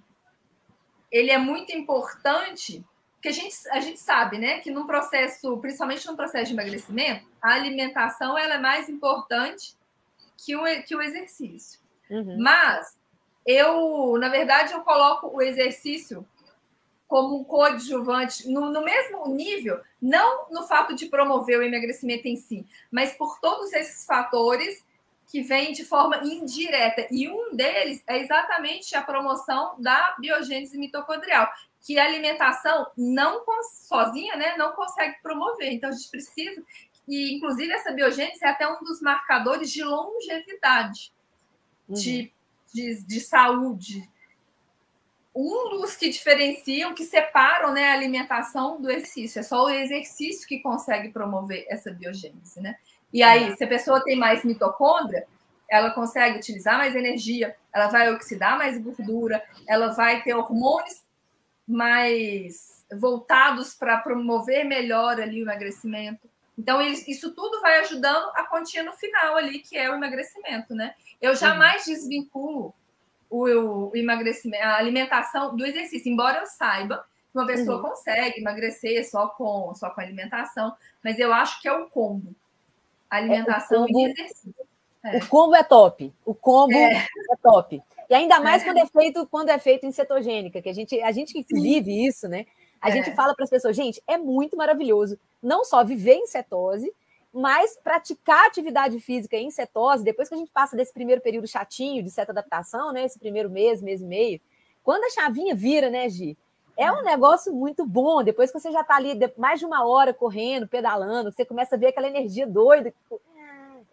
ele é muito importante, porque a gente, a gente sabe né, que num processo, principalmente no processo de emagrecimento, a alimentação ela é mais importante que o, que o exercício. Uhum. Mas eu, na verdade, eu coloco o exercício como um coadjuvante no, no, mesmo nível, não no fato de promover o emagrecimento em si, mas por todos esses fatores que vêm de forma indireta. E um deles é exatamente a promoção da biogênese mitocondrial, que a alimentação não sozinha né, não consegue promover. Então, a gente precisa. E, inclusive, essa biogênese é até um dos marcadores de longevidade, uhum. de, de, de saúde, um dos que diferenciam, que separam né, a alimentação do exercício. É só o exercício que consegue promover essa biogênese, né? E aí, uhum. se a pessoa tem mais mitocôndria, ela consegue utilizar mais energia, ela vai oxidar mais gordura, ela vai ter hormônios mais voltados para promover melhor ali o emagrecimento. Então, isso tudo vai ajudando a quantia no final ali, que é o emagrecimento, né? Eu jamais desvinculo o, o emagrecimento, a alimentação do exercício, embora eu saiba que uma pessoa uhum. consegue emagrecer só com, só com alimentação, mas eu acho que é o combo. Alimentação é, combo, e exercício. É. O combo é top. O combo é, é top. E ainda mais é. quando é feito quando é feito em cetogênica, que a gente, a gente que vive isso, né? A gente é. fala para as pessoas, gente, é muito maravilhoso não só viver em cetose, mas praticar atividade física em cetose, depois que a gente passa desse primeiro período chatinho de certa adaptação, né? Esse primeiro mês, mês e meio, quando a chavinha vira, né, Gi? É um negócio muito bom. Depois que você já está ali mais de uma hora correndo, pedalando, você começa a ver aquela energia doida.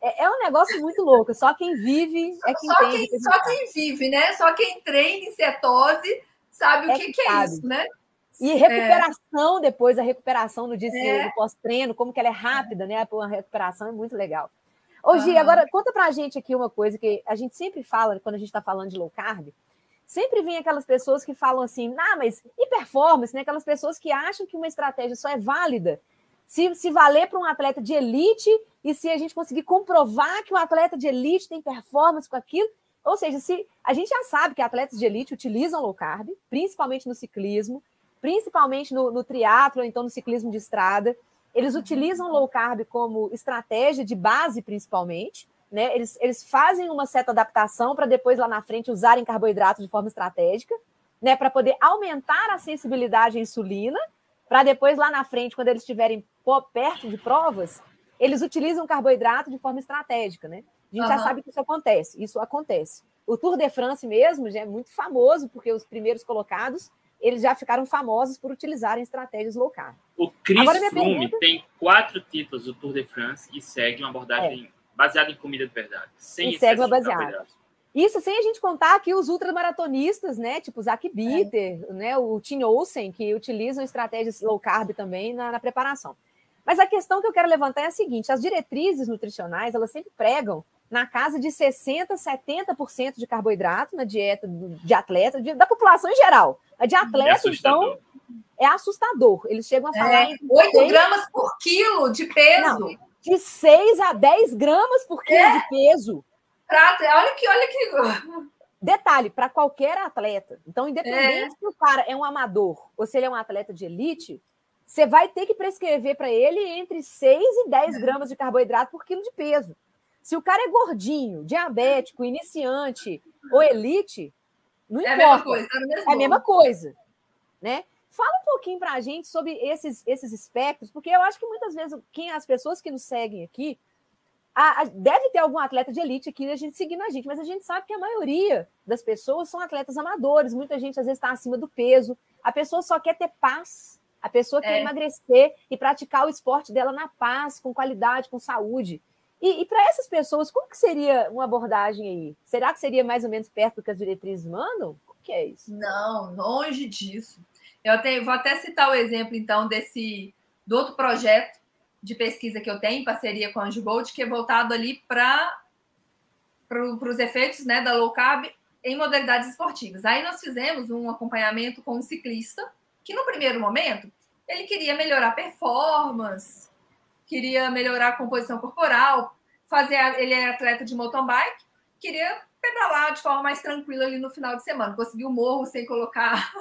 É, é um negócio muito louco. Só quem vive é quem só Quem, só quem vive, né? Só quem treina em cetose sabe é o que, que, é isso, né? E recuperação é. depois, a recuperação no dia é. do pós-treino, como que ela é rápida, né? A recuperação é muito legal. Ô, Gi, agora conta pra gente aqui uma coisa que a gente sempre fala quando a gente está falando de low carb. Sempre vem aquelas pessoas que falam assim, ah, mas e performance, né? Aquelas pessoas que acham que uma estratégia só é válida se, se valer para um atleta de elite e se a gente conseguir comprovar que o atleta de elite tem performance com aquilo. Ou seja, se a gente já sabe que atletas de elite utilizam low carb, principalmente no ciclismo, principalmente no, no triatlo, então no ciclismo de estrada, eles utilizam low carb como estratégia de base, principalmente. Né? Eles, eles fazem uma certa adaptação para depois lá na frente usarem carboidratos de forma estratégica, né? Para poder aumentar a sensibilidade à insulina, para depois lá na frente, quando eles estiverem perto de provas, eles utilizam carboidrato de forma estratégica, né? A gente uhum. já sabe que isso acontece, isso acontece. O Tour de France mesmo já é muito famoso, porque os primeiros colocados eles já ficaram famosos por utilizarem estratégias low carb. O Chris Agora, Froome pergunta... tem quatro títulos do Tour de France e segue uma abordagem é. Baseada em comida de verdade. Sem e uma baseada. Isso sem a gente contar aqui os ultramaratonistas, né? Tipo o Zach Bitter, é. né? o Tim Olsen, que utilizam estratégias low carb também na, na, preparação. Mas a questão que eu quero levantar é a seguinte: as diretrizes nutricionais elas sempre pregam na casa de 60%, 70% de carboidrato na dieta de atleta, de, da população em geral. A de atleta, é então, é assustador. Eles chegam a falar. É, 8 6... gramas por quilo de peso. Não, de 6 a 10 gramas por quilo é. de peso. Prata, olha que, olha que. Detalhe, para qualquer atleta. Então, independente é. se o cara é um amador ou se ele é um atleta de elite, você vai ter que prescrever para ele entre 6 e 10 gramas de carboidrato por quilo de peso. Se o cara é gordinho, diabético, iniciante ou elite, não é importa. A coisa, é a mesma coisa. Né? Fala um pouquinho para a gente sobre esses, esses espectros, porque eu acho que muitas vezes quem as pessoas que nos seguem aqui a, a, deve ter algum atleta de elite aqui a gente seguindo a gente, mas a gente sabe que a maioria das pessoas são atletas amadores. Muita gente às vezes está acima do peso. A pessoa só quer ter paz. A pessoa quer é. emagrecer e praticar o esporte dela na paz, com qualidade, com saúde. E, e para essas pessoas, como que seria uma abordagem aí? Será que seria mais ou menos perto do que as diretrizes mandam? O que é isso? Não, longe disso. Eu vou até citar o exemplo, então, desse do outro projeto de pesquisa que eu tenho, em parceria com a Angigold, que é voltado ali para pro, os efeitos né, da low carb em modalidades esportivas. Aí nós fizemos um acompanhamento com um ciclista, que no primeiro momento ele queria melhorar a performance, queria melhorar a composição corporal, fazer ele é atleta de mountain bike, queria pedalar de forma mais tranquila ali no final de semana, conseguir o morro sem colocar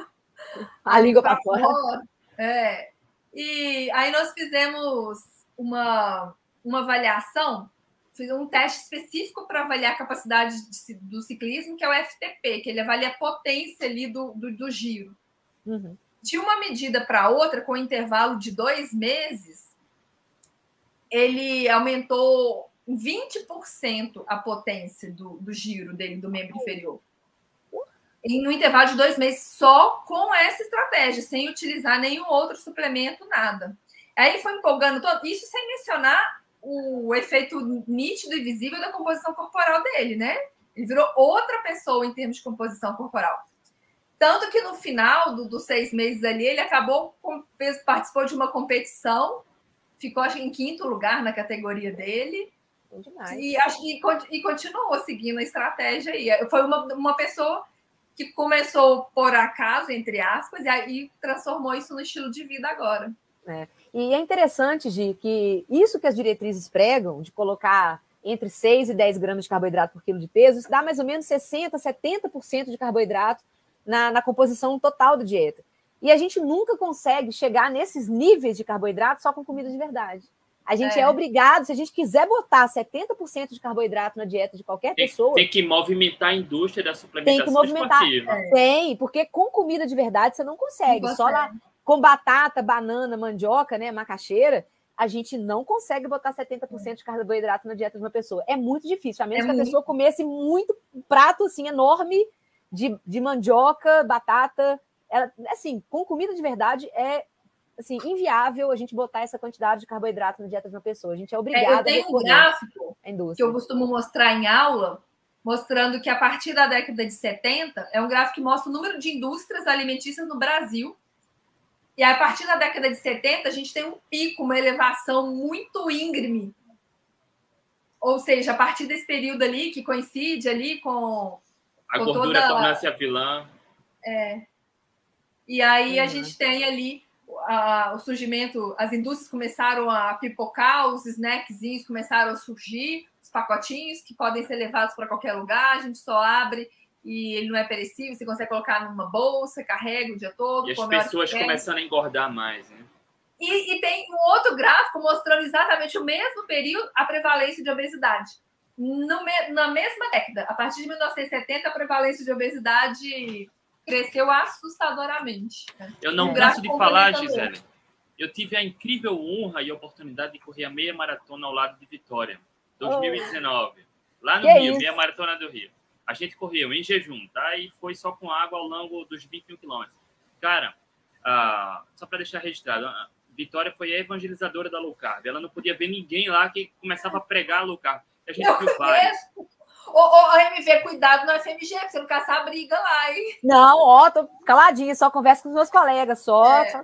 a língua para fora. fora. É. E aí nós fizemos uma, uma avaliação, fiz um teste específico para avaliar a capacidade de, do ciclismo, que é o FTP, que ele avalia a potência ali do, do, do giro. Uhum. De uma medida para outra, com um intervalo de dois meses, ele aumentou 20% a potência do, do giro dele, do membro inferior. E no intervalo de dois meses, só com essa estratégia, sem utilizar nenhum outro suplemento, nada. Aí ele foi empolgando todo, isso sem mencionar o efeito nítido e visível da composição corporal dele, né? Ele virou outra pessoa em termos de composição corporal. Tanto que no final do, dos seis meses ali, ele acabou, participou de uma competição ficou acho, em quinto lugar na categoria dele. E, acho, e, e continuou seguindo a estratégia aí. Foi uma, uma pessoa que começou por acaso, entre aspas, e aí transformou isso no estilo de vida agora. É. E é interessante, Gi, que isso que as diretrizes pregam, de colocar entre 6 e 10 gramas de carboidrato por quilo de peso, isso dá mais ou menos 60%, 70% de carboidrato na, na composição total da dieta. E a gente nunca consegue chegar nesses níveis de carboidrato só com comida de verdade. A gente é. é, obrigado, se a gente quiser botar 70% de carboidrato na dieta de qualquer tem, pessoa. Tem que movimentar a indústria da suplementação tem que movimentar, esportiva. É. Tem, porque com comida de verdade você não consegue. Não só lá, com batata, banana, mandioca, né, macaxeira, a gente não consegue botar 70% de carboidrato na dieta de uma pessoa. É muito difícil, a menos é que a muito... pessoa comesse muito prato assim enorme de, de mandioca, batata, ela, assim, com comida de verdade é assim, inviável a gente botar essa quantidade de carboidrato na dieta de uma pessoa. A gente é obrigado é, eu tenho um gráfico que eu costumo mostrar em aula, mostrando que a partir da década de 70, é um gráfico que mostra o número de indústrias alimentícias no Brasil E a partir da década de 70, a gente tem um pico, uma elevação muito íngreme. Ou seja, a partir desse período ali, que coincide ali com. A com gordura toda- torna-se a vilã. É. E aí a Uhum. gente tem ali a- o surgimento, as indústrias começaram a pipocar, os snackzinhos começaram a surgir, os pacotinhos que podem ser levados para qualquer lugar, a gente só abre e ele não é perecível, você consegue colocar numa bolsa, carrega o dia todo. E as pessoas começando a engordar mais, né? E, e tem um outro gráfico mostrando exatamente o mesmo período, a prevalência de obesidade. No na mesma década, a partir de 1970, a prevalência de obesidade cresceu assustadoramente. Eu não Um canso de falar. Gisele. Eu tive a incrível honra e oportunidade de correr a meia maratona ao lado de Vitória, 2019. Lá no Que Rio, isso? meia maratona do Rio. A gente correu em jejum, tá? E foi só com água ao longo dos 21 quilômetros. Cara, ah, só para deixar registrado, a Vitória foi a evangelizadora da low carb. Ela não podia ver ninguém lá que começava a pregar a low carb. A gente Eu viu vários. Ô, ô, MV, cuidado no FMG, pra você não caçar a briga lá, hein? Não, ó, tô caladinha, só converso com os meus colegas, só. É. só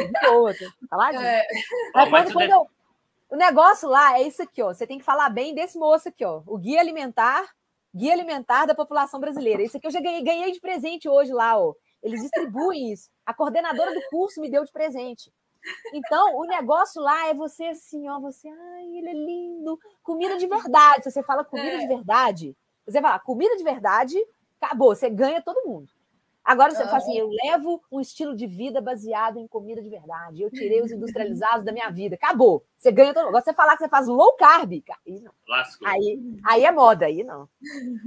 de boa, caladinha. É, Mas quando, o quando eu- o negócio lá é isso aqui, ó. Você tem que falar bem desse moço aqui, ó. O guia alimentar, guia alimentar da população brasileira. Isso aqui eu já ganhei, ganhei de presente hoje lá, ó. Eles distribuem isso. A coordenadora do curso me deu de presente. Então, o negócio lá é você assim, ó, você, ai, ele é lindo, comida de verdade. Se você fala comida É. de verdade, você fala comida de verdade, acabou, você ganha todo mundo. Agora você fala assim, eu levo um estilo de vida baseado em comida de verdade. Eu tirei os industrializados da minha vida. Acabou. Você ganha todo mundo. Agora você falar que você faz low carb, aí não. Lascou. Aí, aí é moda, aí não.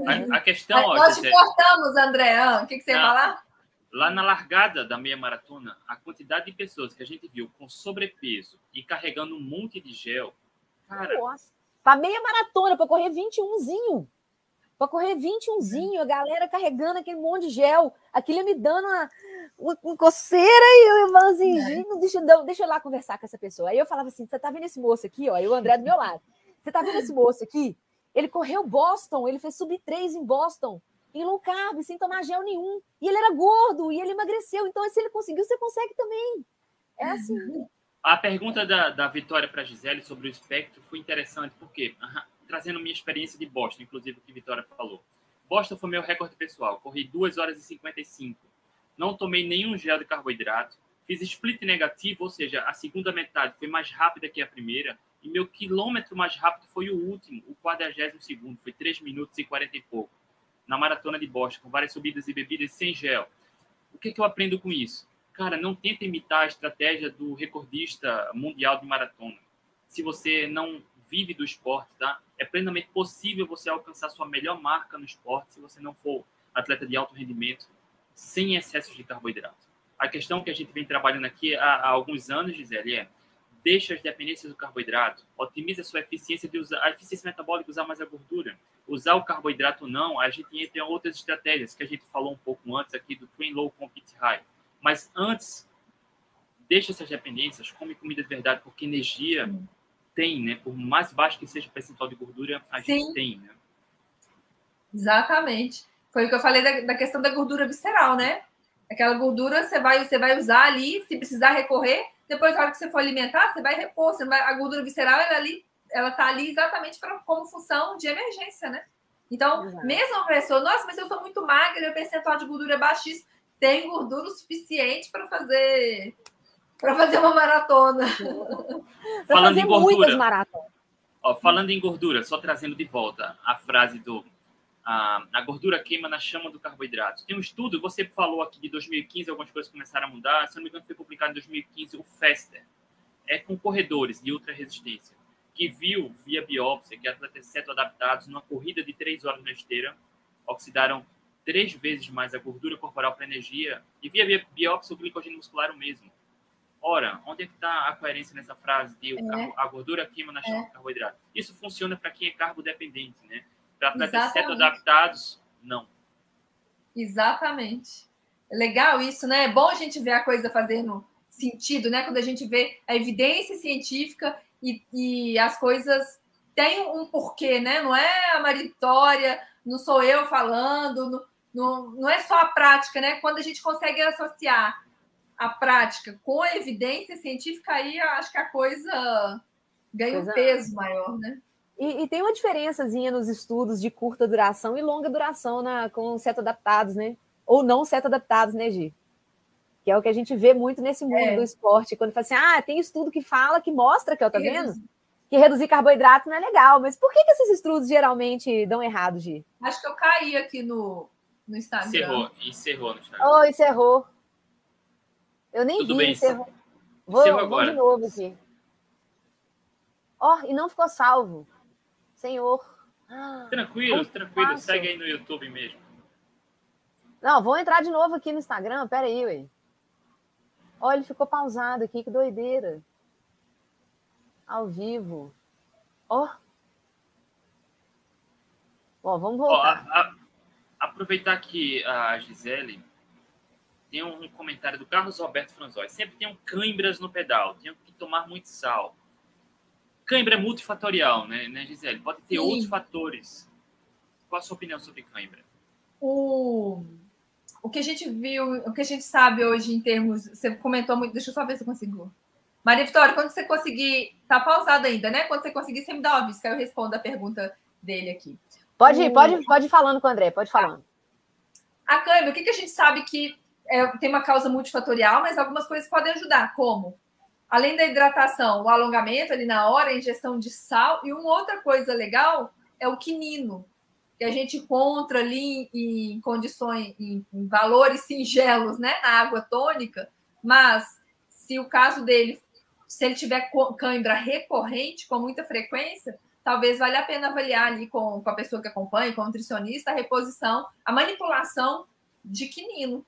A, a questão, ó, Nós te cortamos, André. Ah, O que, que você ia falar? Lá na largada da meia maratona, a quantidade de pessoas que a gente viu com sobrepeso e carregando um monte de gel, cara, Nossa. Pra meia maratona, pra correr 21zinho. Pra correr 21zinho, a galera carregando aquele monte de gel, aquilo me dando uma, uma, uma coceira e eu falando assim, gente, não, deixa, eu dar- deixa eu lá conversar com essa pessoa. Aí eu falava assim: você tá vendo esse moço aqui, ó? E o André do meu lado. Você tá vendo esse moço aqui? Ele correu Boston, ele fez sub 3 em Boston, em low carb, sem tomar gel nenhum. E ele era gordo e ele emagreceu. Então, se ele conseguiu, você consegue também. É assim. A pergunta da, da Vitória para Gisele sobre o espectro foi interessante, porque, trazendo minha experiência de Boston, inclusive o que a Vitória falou. Boston foi meu recorde pessoal, corri 2 horas e 55. Não tomei nenhum gel de carboidrato, fiz split negativo, ou seja, a segunda metade foi mais rápida que a primeira, e meu quilômetro mais rápido foi o último, o 42 segundo, foi 3 minutos e 40 e pouco, na maratona de Boston, com várias subidas e bebidas sem gel. O que, que eu aprendo com isso? Cara, não tenta imitar a estratégia do recordista mundial de maratona. Se você não vive do esporte, tá? É plenamente possível você alcançar sua melhor marca no esporte se você não for atleta de alto rendimento, sem excessos de carboidrato. A questão que a gente vem trabalhando aqui há, há alguns anos, Gisele, é deixa as dependências do carboidrato, otimiza a sua eficiência de usar a eficiência metabólica, usar mais a gordura, usar o carboidrato ou não, a gente entra em outras estratégias que a gente falou um pouco antes aqui do Train Low Compete High. Mas antes, deixa essas dependências, come comida de verdade, porque energia tem, né? Por mais baixo que seja o percentual de gordura, a gente Sim. tem, né? Exatamente. Foi o que eu falei da, da questão da gordura visceral, né? Aquela gordura você vai, você vai usar ali, se precisar recorrer, depois, na hora que você for alimentar, você vai repor. Você vai, a gordura visceral, ela, ali, ela tá ali exatamente pra, como função de emergência, né? Então, Exato. mesmo uma pessoa, nossa, mas eu sou muito magra, meu percentual de gordura é baixíssimo, tem gordura o suficiente para fazer para fazer uma maratona. Falando fazer em gordura. muitas maratonas. Ó, falando em gordura, só trazendo de volta a frase do a, a gordura queima na chama do carboidrato. Tem um estudo, você falou aqui de 2015, algumas coisas começaram a mudar, se não me engano foi publicado em 2015 o FASTER, é com corredores de ultra resistência, que viu via biópsia que atletas cetoadaptados numa corrida de três horas na esteira oxidaram três vezes mais a gordura corporal para energia e via bi- biópsia o glicogênio muscular o mesmo. Ora, onde é que está a coerência nessa frase de o É. carbo- a gordura queima na chama do carboidrato? Isso funciona para quem é carbodependente, né? Para atletas cetoadaptados, não. Exatamente. É legal isso, né? É bom a gente ver a coisa fazendo sentido, né? Quando a gente vê a evidência científica e, e as coisas têm um porquê, né? Não é a maritória, não sou eu falando, não, não, não é só a prática, né? Quando a gente consegue associar a prática com a evidência científica, aí eu acho que a coisa ganha um peso maior, né? E, e tem uma diferençazinha nos estudos de curta duração e longa duração na, com seto adaptados, né? Ou não seto adaptados, né, Gi? Que é o que a gente vê muito nesse mundo É. do esporte. Quando fala assim, ah, tem estudo que fala, que mostra, que ó, tá vendo? Que reduzir carboidrato não é legal. Mas por que, que esses estudos geralmente dão errado, Gi? Acho que eu caí aqui no, no Instagram. Encerrou, encerrou no Instagram. Oh, encerrou. Eu nem Tudo vi, bem, encerrou. Vou, encerrou vou agora. de novo aqui. Ó, e não ficou salvo. Senhor. Tranquilo, tranquilo. fácil. Segue aí no YouTube mesmo. Não, vou entrar de novo aqui no Instagram. Pera aí, ué. Ó, ele ficou pausado aqui, que doideira. Ao vivo. Ó. Ó, vamos voltar. a- a- aproveitar que a Gisele tem um comentário do Carlos Roberto Franzói. Sempre tenho cãibras no pedal, tenho que tomar muito sal. Cãibra é multifatorial, né, né Gisele? Pode ter Sim. outros fatores. Qual a sua opinião sobre cãibra? O, o que a gente viu, o que a gente sabe hoje em termos. Você comentou muito. Deixa eu só ver se eu consigo. Maria Vitória, quando você conseguir. Tá pausado ainda, né? Quando você conseguir, você me dá vista, que eu respondo a pergunta dele aqui. Pode, o- pode, pode ir falando com o André, pode ir falando. A câimbra, o que, que a gente sabe que é, tem uma causa multifatorial, mas algumas coisas podem ajudar, como? Além da hidratação, o alongamento ali na hora, a ingestão de sal, e uma outra coisa legal é o quinino, que a gente encontra ali em, em condições, em, em valores singelos, né, na água tônica, mas se o caso dele, se ele tiver cãibra recorrente, com muita frequência, talvez valha a pena avaliar ali com, com a pessoa que acompanha, com o nutricionista, a reposição, a manipulação de quinino.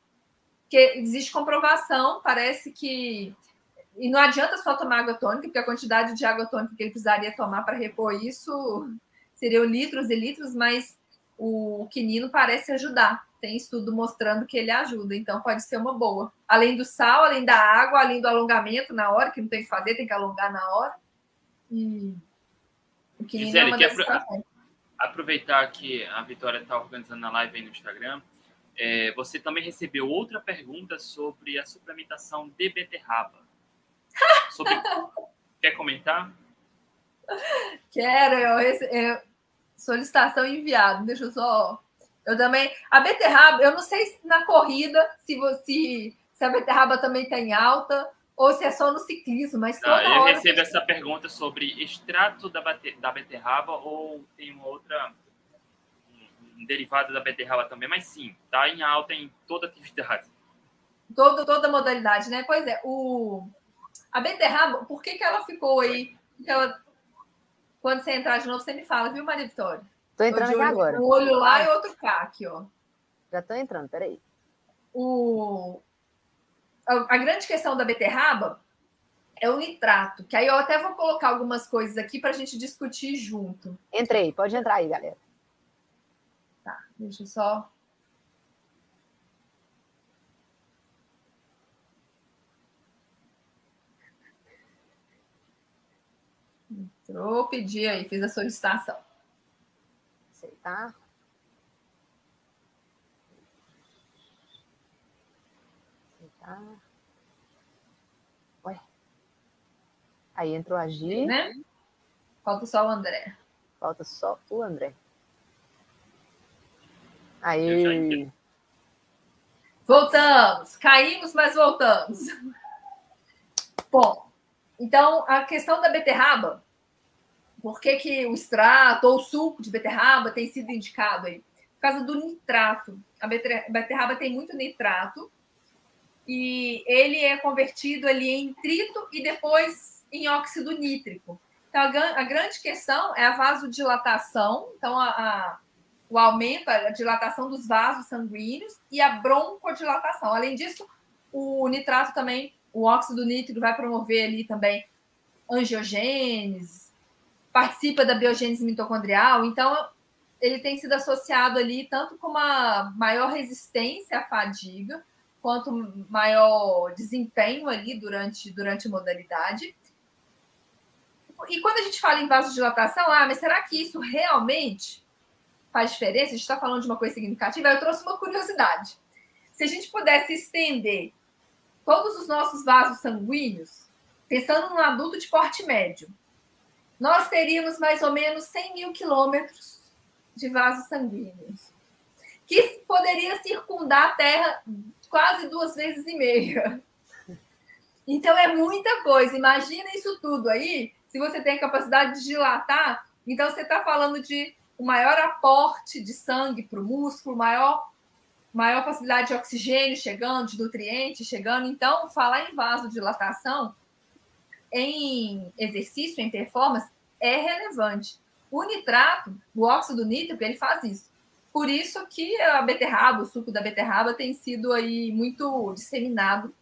Porque existe comprovação, parece que. E não adianta só tomar água tônica, porque a quantidade de água tônica que ele precisaria tomar para repor isso seriam litros e litros, mas o quinino parece ajudar. Tem estudo mostrando que ele ajuda, então pode ser uma boa. Além do sal, além da água, além do alongamento na hora, que não tem que fazer, tem que alongar na hora. E o é Gisele, quer. Aproveitar que a Vitória está organizando a live aí no Instagram. é, você também recebeu outra pergunta sobre a suplementação de beterraba. Sobre... Quer comentar? Quero, eu, eu- solicitação enviada. Deixa eu só. Eu também. A beterraba, eu não sei se na corrida se você se a beterraba também está em alta ou se é só no ciclismo, mas toda Tá, eu hora. recebo essa pergunta sobre extrato da, bate- da beterraba ou tem uma outra um, derivado da beterraba também, mas sim, tá em alta em toda atividade. Toda, toda modalidade, né? Pois é, o, a beterraba, por que, que ela ficou aí? Ela, quando você entrar de novo, você me fala, viu, Maria Vitória? Tô entrando aqui olho- agora. Um olho lá e outro cá, aqui, ó. Já tô entrando, peraí. o, a, grande questão da beterraba é o nitrato, que aí eu até vou colocar algumas coisas aqui para a gente discutir junto. Entrei, pode entrar aí, galera. Tá, deixa eu só. Entrou, pedi aí, fiz a solicitação. Aceitar. Aceitar. Ué. Aí entrou a Gi, Né? Falta só o André. falta só o André. Aí. Voltamos, caímos, mas voltamos. Bom, então a questão da beterraba, por que, que o extrato ou o suco de beterraba tem sido indicado aí? Por causa do nitrato. A beter- beterraba tem muito nitrato e ele é convertido ali em nitrito e depois em óxido nítrico. Então, a grande questão é a vasodilatação, então a- a, o aumento, a dilatação dos vasos sanguíneos e a broncodilatação. Além disso, o nitrato também, o óxido nítrico vai promover ali também angiogênese, participa da biogênese mitocondrial, então ele tem sido associado ali tanto com uma maior resistência à fadiga, quanto maior desempenho ali durante, durante a modalidade. E quando a gente fala em vasodilatação, ah, mas será que isso realmente faz diferença? A gente está falando de uma coisa significativa. Eu trouxe uma curiosidade. Se a gente pudesse estender todos os nossos vasos sanguíneos, pensando num adulto de porte médio, nós teríamos mais ou menos 100 mil quilômetros de vasos sanguíneos, que poderia circundar a Terra quase duas vezes e meia. Então é muita coisa. Imagina isso tudo aí. Se você tem a capacidade de dilatar, então você está falando de o maior aporte de sangue para o músculo, maior, maior facilidade de oxigênio chegando, de nutrientes chegando. Então, falar em vasodilatação em exercício, em performance, é relevante. O nitrato, o óxido nítrico, ele faz isso. Por isso que a beterraba, o suco da beterraba, tem sido aí muito disseminado.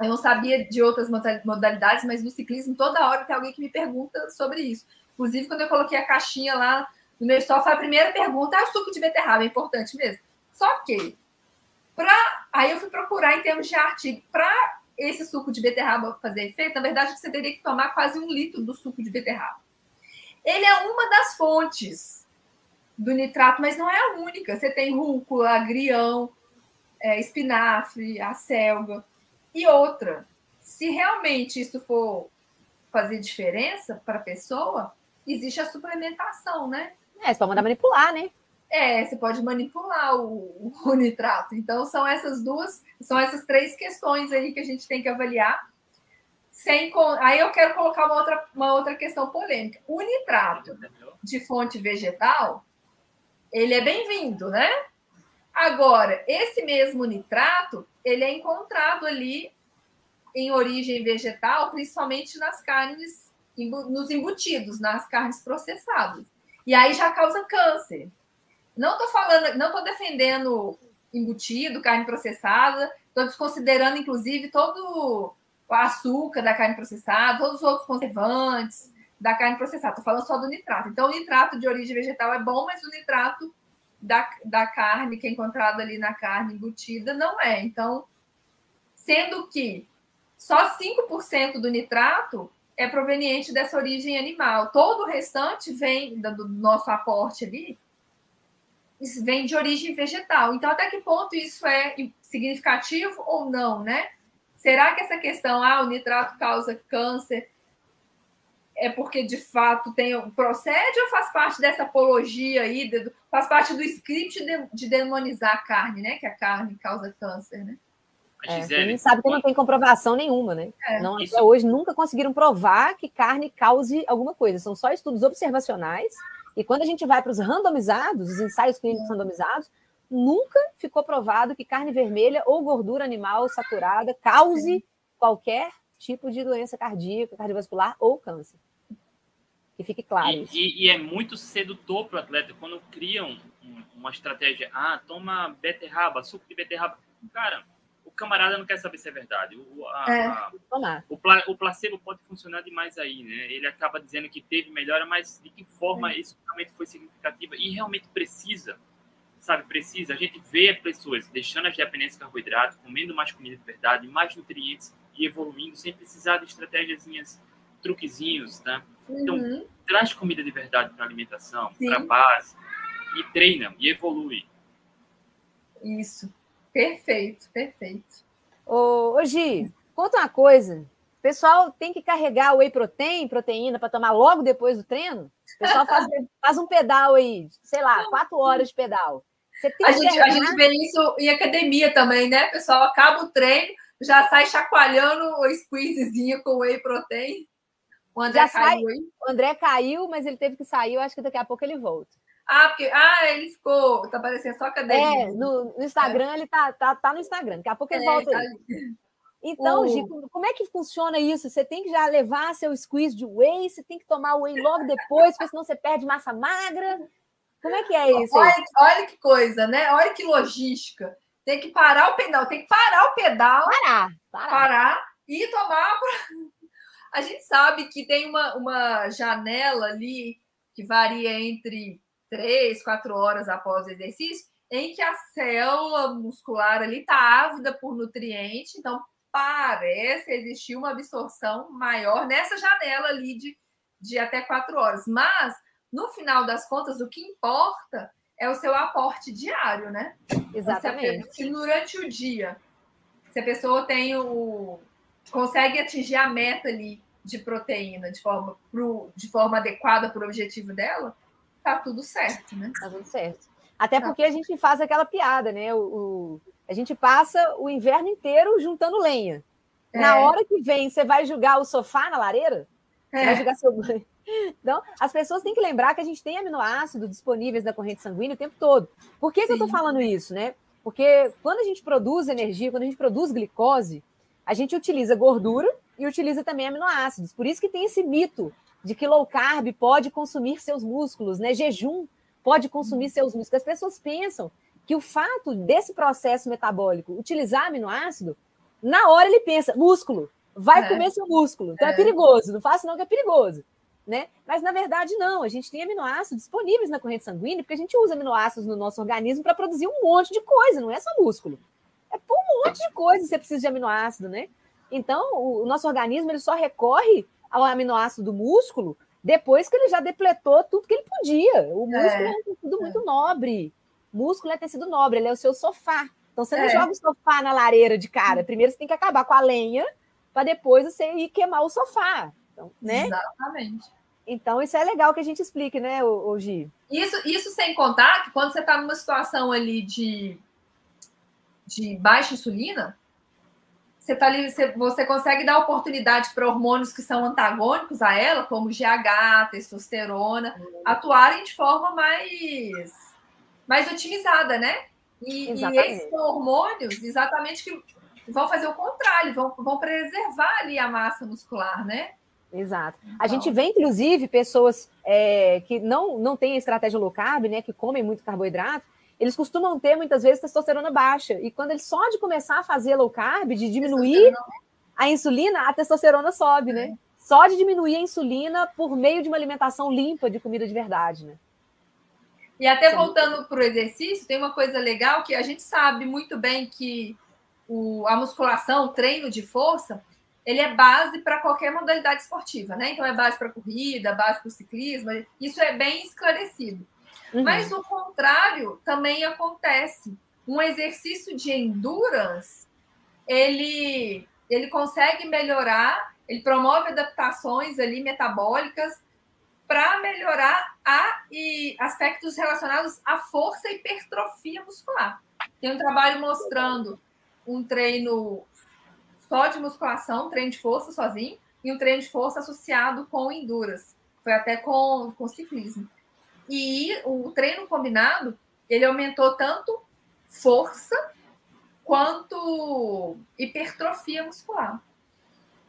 Eu não sabia de outras modalidades, mas no ciclismo, toda hora tem alguém que me pergunta sobre isso. Inclusive, quando eu coloquei a caixinha lá no meu foi a primeira pergunta: ah, suco de beterraba é importante mesmo? Só que, pra... aí eu fui procurar em termos de artigo, para esse suco de beterraba fazer efeito, na verdade, você teria que tomar quase um litro do suco de beterraba. Ele é uma das fontes do nitrato, mas não é a única. Você tem rúcula, agrião, é, espinafre, a selga. E outra, se realmente isso for fazer diferença para a pessoa, existe a suplementação, né? É, você pode mandar manipular, né? É, você pode manipular o, o, nitrato. Então, são essas duas, são essas três questões aí que a gente tem que avaliar. Sem, aí eu quero colocar uma outra, uma outra questão polêmica. O nitrato de fonte vegetal, ele é bem-vindo, né? Agora, esse mesmo nitrato, ele é encontrado ali em origem vegetal, principalmente nas carnes, nos embutidos, nas carnes processadas. E aí já causa câncer. Não estou falando, não estou defendendo embutido, carne processada, estou desconsiderando, inclusive, todo o açúcar da carne processada, todos os outros conservantes da carne processada. Estou falando só do nitrato. Então, o nitrato de origem vegetal é bom, mas o nitrato da, da carne, que é encontrado ali na carne embutida, não é. Então, sendo que só 5% do nitrato é proveniente dessa origem animal. Todo o restante vem do nosso aporte ali vem de origem vegetal. Então, até que ponto isso é significativo ou não, né? Será que essa questão, ah, o nitrato causa câncer, é porque de fato tem procede ou faz parte dessa apologia aí, de, faz parte do script de, de, demonizar a carne, né? Que a carne causa câncer, né? É, a gente sabe que não tem comprovação nenhuma, né? É, não, isso... Até hoje nunca conseguiram provar que carne cause alguma coisa. São só estudos observacionais e quando a gente vai para os randomizados, os ensaios clínicos randomizados, nunca ficou provado que carne vermelha ou gordura animal saturada cause qualquer tipo de doença cardíaca, cardiovascular ou câncer. Que fique claro. E, e, e é muito sedutor para o atleta quando criam uma estratégia. Ah, toma beterraba, suco de beterraba. Cara, camarada não quer saber se é verdade. O, a, é. a, o, o, placebo pode funcionar demais aí, né? Ele acaba dizendo que teve melhora, mas de que forma é. isso realmente foi significativa e realmente precisa, sabe? Precisa. A gente vê pessoas deixando as dependências de carboidrato, comendo mais comida de verdade, mais nutrientes e evoluindo sem precisar de estratégias, truquezinhos, tá? Então, uhum. traz comida de verdade para alimentação, para base e treina e evolui. Isso. Perfeito, perfeito. Ô, ô Gi, conta uma coisa. O pessoal tem que carregar whey protein, proteína, para tomar logo depois do treino? O pessoal faz, faz um pedal aí, sei lá, quatro horas de pedal. a, gente, a gente vê isso em academia também, né? O pessoal acaba o treino, já sai chacoalhando o squeezezinho com whey protein. O André já caiu, sai, O André caiu, mas ele teve que sair. Eu acho que daqui a pouco ele volta. Ah, porque ah, ele ficou, tá parecendo só cadeirinha. É, no, no Instagram é. ele tá, tá, tá no Instagram, daqui a pouco ele é, volta. Tá então, Gi, como é que funciona isso? Você tem que já levar seu squeeze de whey, você tem que tomar whey logo depois, porque senão você perde massa magra. Como é que é isso? Olha, olha que coisa, né? Olha que logística. Tem que parar o pedal, tem que parar o pedal. Parar, parar. parar e tomar. A gente sabe que tem uma, uma janela ali que varia entre três, quatro horas após o exercício, em que a célula muscular ali está ávida por nutriente, então parece existir uma absorção maior nessa janela ali de, de até quatro horas. Mas, no final das contas, o que importa é o seu aporte diário, né? Exatamente. Se durante o dia Se a pessoa tem o consegue atingir a meta ali de proteína de forma, pro, de forma adequada para o objetivo dela, tá tudo certo, né? Tá tudo certo. Até tá. porque a gente faz aquela piada, né? O, o, a gente passa o inverno inteiro juntando lenha. É. Na hora que vem, você vai jogar o sofá na lareira? É. Vai jogar seu banho. Então, as pessoas têm que lembrar que a gente tem aminoácidos disponíveis na corrente sanguínea o tempo todo. Por que, que eu estou falando isso, né? Porque quando a gente produz energia, quando a gente produz glicose, a gente utiliza gordura e utiliza também aminoácidos. Por isso que tem esse mito de que low carb pode consumir seus músculos, né? Jejum pode consumir seus músculos. As pessoas pensam que o fato desse processo metabólico utilizar aminoácido, na hora ele pensa, músculo, vai é. comer seu músculo. Então é. é perigoso, não faça não que é perigoso. Né? Mas na verdade não, a gente tem aminoácidos disponíveis na corrente sanguínea, porque a gente usa aminoácidos no nosso organismo para produzir um monte de coisa, não é só músculo. É por um monte de coisa você precisa de aminoácido, né? Então, o nosso organismo ele só recorre ao aminoácido do músculo depois que ele já depletou tudo que ele podia. O músculo é, é um tecido muito nobre. O músculo é tecido nobre, ele é o seu sofá. Então você não é. joga o sofá na lareira de cara. Primeiro você tem que acabar com a lenha para depois você ir queimar o sofá. Então, né? Exatamente. Então, isso é legal que a gente explique, né, o, Gi? Isso, isso sem contar que quando você está numa situação ali de, de baixa insulina, você, tá ali, você, você consegue dar oportunidade para hormônios que são antagônicos a ela, como GH, testosterona, uhum. atuarem de forma mais, mais otimizada, né? E, e, esses hormônios, exatamente, que vão fazer o contrário, vão, vão preservar ali a massa muscular, né? Exato. A gente vê, inclusive, pessoas é, que não, não têm estratégia low carb, né? Que comem muito carboidrato, eles costumam ter muitas vezes testosterona baixa. E quando eles só de começar a fazer low carb, de diminuir a insulina, a testosterona sobe, né? Só de diminuir a insulina por meio de uma alimentação limpa de comida de verdade, né? E até voltando para o exercício, tem uma coisa legal que a gente sabe muito bem que o, a musculação, o treino de força, ele é base para qualquer modalidade esportiva, né? Então é base para corrida, base para o ciclismo, isso é bem esclarecido. Uhum. Mas o contrário também acontece. Um exercício de endurance, ele, ele consegue melhorar, ele promove adaptações ali metabólicas para melhorar a, e aspectos relacionados à força e hipertrofia muscular. Tem um trabalho mostrando um treino só de musculação, treino de força sozinho, e um treino de força associado com endurance. Foi até com, com ciclismo. E o treino combinado, ele aumentou tanto força quanto hipertrofia muscular.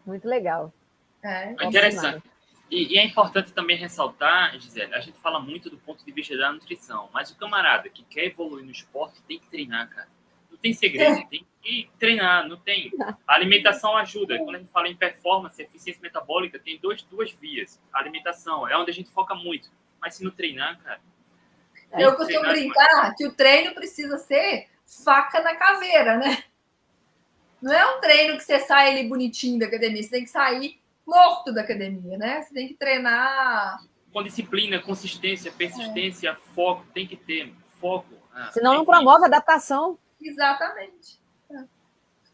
Muito legal. É, é interessante. E, e, é importante também ressaltar, Gisele, a gente fala muito do ponto de vista da nutrição, mas o camarada que quer evoluir no esporte tem que treinar, cara. Não tem segredo, é. tem que treinar, não tem. A alimentação ajuda. Quando a gente fala em performance, eficiência metabólica, tem dois, duas vias. A alimentação é onde a gente foca muito mas se não treinar, cara. Eu costumo brincar que o treino precisa ser faca na caveira, né? Não é um treino que você sai ali bonitinho da academia, você tem que sair morto da academia, né? Você tem que treinar. Com disciplina, consistência, persistência, é. foco, tem que ter foco. Ah, Senão não promove adaptação. Exatamente.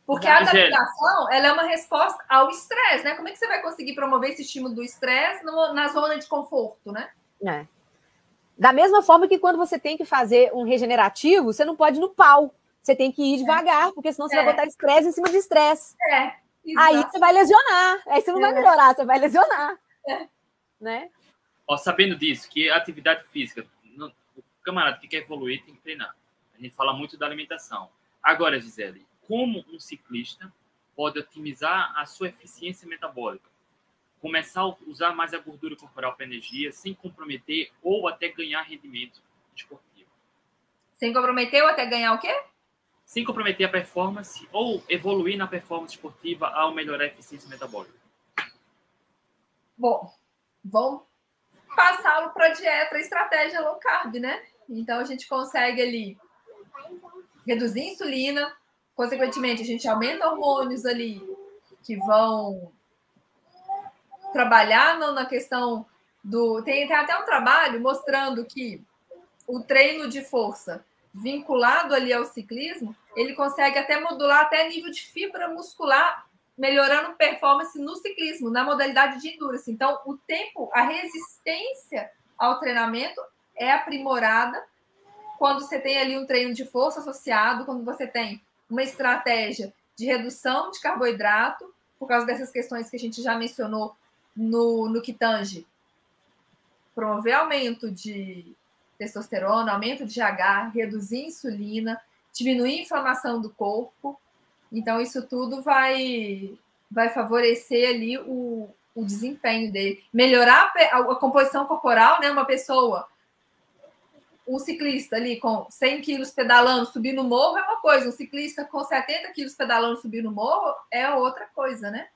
Porque a adaptação ela é uma resposta ao estresse, né? Como é que você vai conseguir promover esse estímulo do estresse na zona de conforto, né? É. Da mesma forma que quando você tem que fazer um regenerativo, você não pode ir no pau. Você tem que ir devagar, porque senão você é. vai botar estresse em cima de estresse. É. Aí você vai lesionar. Aí você não vai é. melhorar, você vai lesionar. É. Né? Ó, sabendo disso, que a atividade física, o camarada que quer evoluir tem que treinar. A gente fala muito da alimentação. Agora, Gisele, como um ciclista pode otimizar a sua eficiência metabólica? Começar a usar mais a gordura corporal para energia, sem comprometer ou até ganhar rendimento esportivo. Sem comprometer ou até ganhar o quê? Sem comprometer a performance ou evoluir na performance esportiva ao melhorar a eficiência metabólica. Bom, vamos passá-lo para a dieta, estratégia low carb, né? Então a gente consegue ali reduzir a insulina, consequentemente a gente aumenta hormônios ali que vão trabalhar na questão do. Tem, tem até um trabalho mostrando que o treino de força vinculado ali ao ciclismo, ele consegue até modular até nível de fibra muscular, melhorando performance no ciclismo, na modalidade de endurance. Então, o tempo, a resistência ao treinamento é aprimorada quando você tem ali um treino de força associado, quando você tem uma estratégia de redução de carboidrato, por causa dessas questões que a gente já mencionou no, no que tange promover aumento de testosterona, aumento de GH, reduzir insulina, diminuir a inflamação do corpo. Então, isso tudo vai, vai favorecer ali o, o desempenho dele. Melhorar a, a, composição corporal, né? Uma pessoa, um ciclista ali com 100 quilos pedalando, subir no morro é uma coisa. Um ciclista com 70 quilos pedalando, subir no morro é outra coisa, né?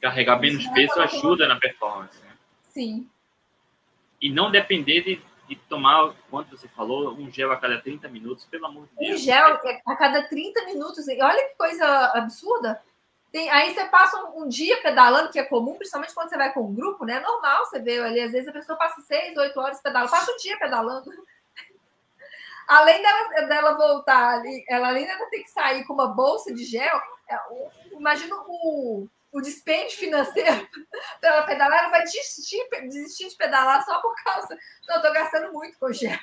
Carregar menos peso ajuda na performance. Né? Sim. E não depender de e tomar, quanto você falou, um gel a cada 30 minutos, pelo amor de Deus. Um gel a cada 30 minutos. Olha que coisa absurda. Tem, aí você passa um, um, dia pedalando, que é comum, principalmente quando você vai com um grupo, né? É normal você ver ali, às vezes a pessoa passa 6, 8 horas pedalando, passa o um dia pedalando. além dela, dela voltar ali, ela além dela ter que sair com uma bolsa de gel, é, imagina o o dispêndio financeiro pela pedalar, ela vai desistir, desistir de pedalar só por causa. Não, eu tô gastando muito com gel.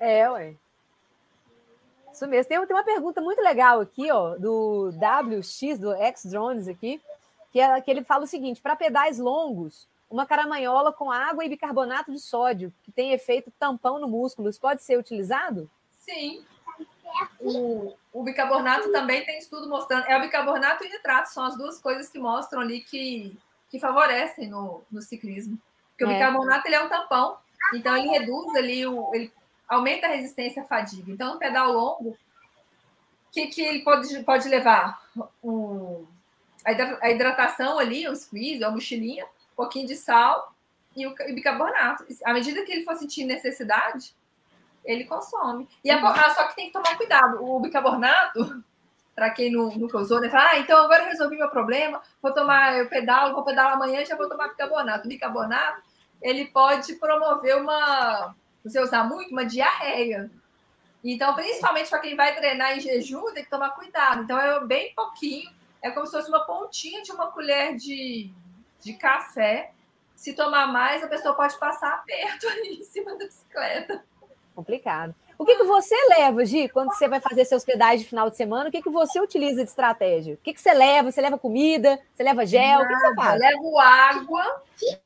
É, ué. Isso mesmo. Tem, tem uma pergunta muito legal aqui, ó, do WX, do X-Drones aqui, que, é, que ele fala o seguinte: para pedais longos, uma caramanhola com água e bicarbonato de sódio, que tem efeito tampão no músculo, isso pode ser utilizado? Sim. O, o bicarbonato também tem estudo mostrando. É o bicarbonato e o nitrato, são as duas coisas que mostram ali que, que favorecem no, no ciclismo. Porque é. o bicarbonato ele é um tampão, então ele reduz ali, o, ele aumenta a resistência à fadiga. Então, no pedal longo, o que, que ele pode, pode levar? O, a hidratação ali, o squeeze, a mochilinha, um pouquinho de sal e o, bicarbonato. À medida que ele for sentir necessidade, ele consome. E a, ah, só que tem que tomar cuidado. O bicarbonato, para quem não, nunca usou, né? Fala, ah, então agora eu resolvi meu problema, vou tomar, eu pedalo, vou pedalar amanhã já vou tomar bicarbonato. O bicarbonato, ele pode promover uma, você usar muito, uma diarreia. Então, principalmente para quem vai treinar em jejum, tem que tomar cuidado. Então, é bem pouquinho, é como se fosse uma pontinha de uma colher de, de café. Se tomar mais, a pessoa pode passar aperto ali em cima da bicicleta. Complicado. O que, que você leva, Gi, quando você vai fazer seus pedais de final de semana? O que, que você utiliza de estratégia? O que, que você leva? Você leva comida? Você leva gel? Nada, o que, que você faz? Levo água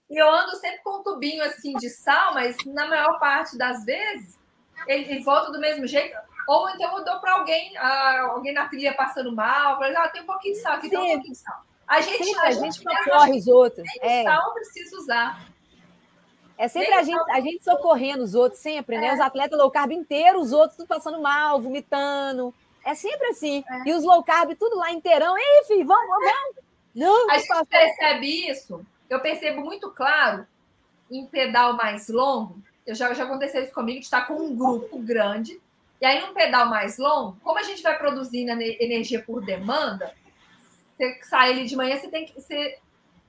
e eu ando sempre com um tubinho assim de sal, mas na maior parte das vezes ele, volta do mesmo jeito. Ou então eu dou para alguém, uh, alguém na trilha passando mal, para ah, tem um pouquinho de sal aqui, Sim. tem um pouquinho de sal. A gente, Sim, a, a gente, gente outros. É. Sal precisa usar. É sempre a gente, a gente socorrendo os outros, sempre, né? É. Os atletas low carb inteiros, os outros tudo passando mal, vomitando. É sempre assim. É. E os low carb tudo lá inteirão. Ei, filho, vamos, vamos. Não, a gente percebe isso. Eu percebo muito claro em pedal mais longo. Eu já, já aconteceu isso comigo, de estar com um grupo grande. E aí, num pedal mais longo, como a gente vai produzindo energia por demanda, você sai ali de manhã, você tem que. Você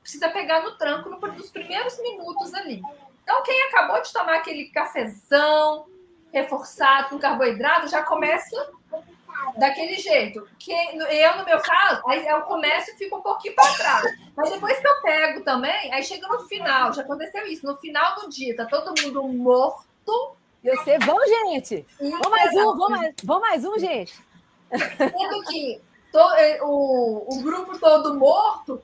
precisa pegar no tranco nos primeiros minutos ali. Então, quem acabou de tomar aquele cafezão reforçado com carboidrato já começa daquele jeito. Que eu, no meu caso, aí eu começo e fico um pouquinho para trás. Mas depois que eu pego também, aí chega no final, já aconteceu isso, no final do dia, tá todo mundo morto. E você, vamos, gente! Vamos mais um, vamos mais, vamos mais um, gente! Sendo que to, eh, o, o grupo todo morto,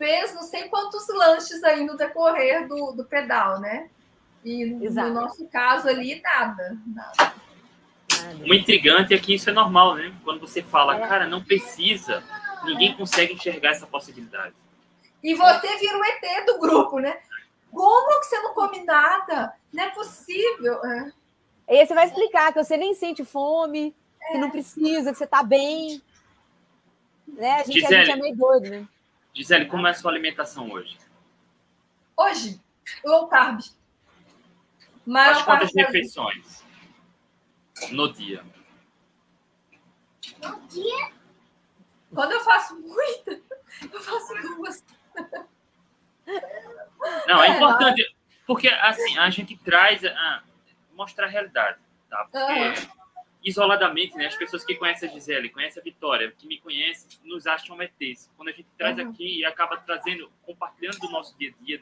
fez não sei quantos lanches aí no decorrer do, do pedal, né? E Exato. no nosso caso ali, nada. nada. O intrigante é que isso é normal, né? Quando você fala, é. cara, não precisa, ninguém consegue enxergar essa possibilidade. E você vira o ET do grupo, né? Como que você não come nada? Não é possível. É. E aí você vai explicar que você nem sente fome, é. que não precisa, que você tá bem. Né? A, gente, Gisele, a gente é meio doido, né? Gisele, como é a sua alimentação hoje? Hoje, low carb. Faz quantas refeições no dia? No dia? Quando eu faço muita, eu faço duas. Não, é, é importante, porque assim, a gente traz a mostrar a realidade, tá? Porque uhum. Isoladamente, né? As pessoas que conhecem a Gisele, conhecem a Vitória, que me conhecem, nos acham ETs. Quando a gente traz uhum. aqui e acaba trazendo, compartilhando do nosso dia a dia,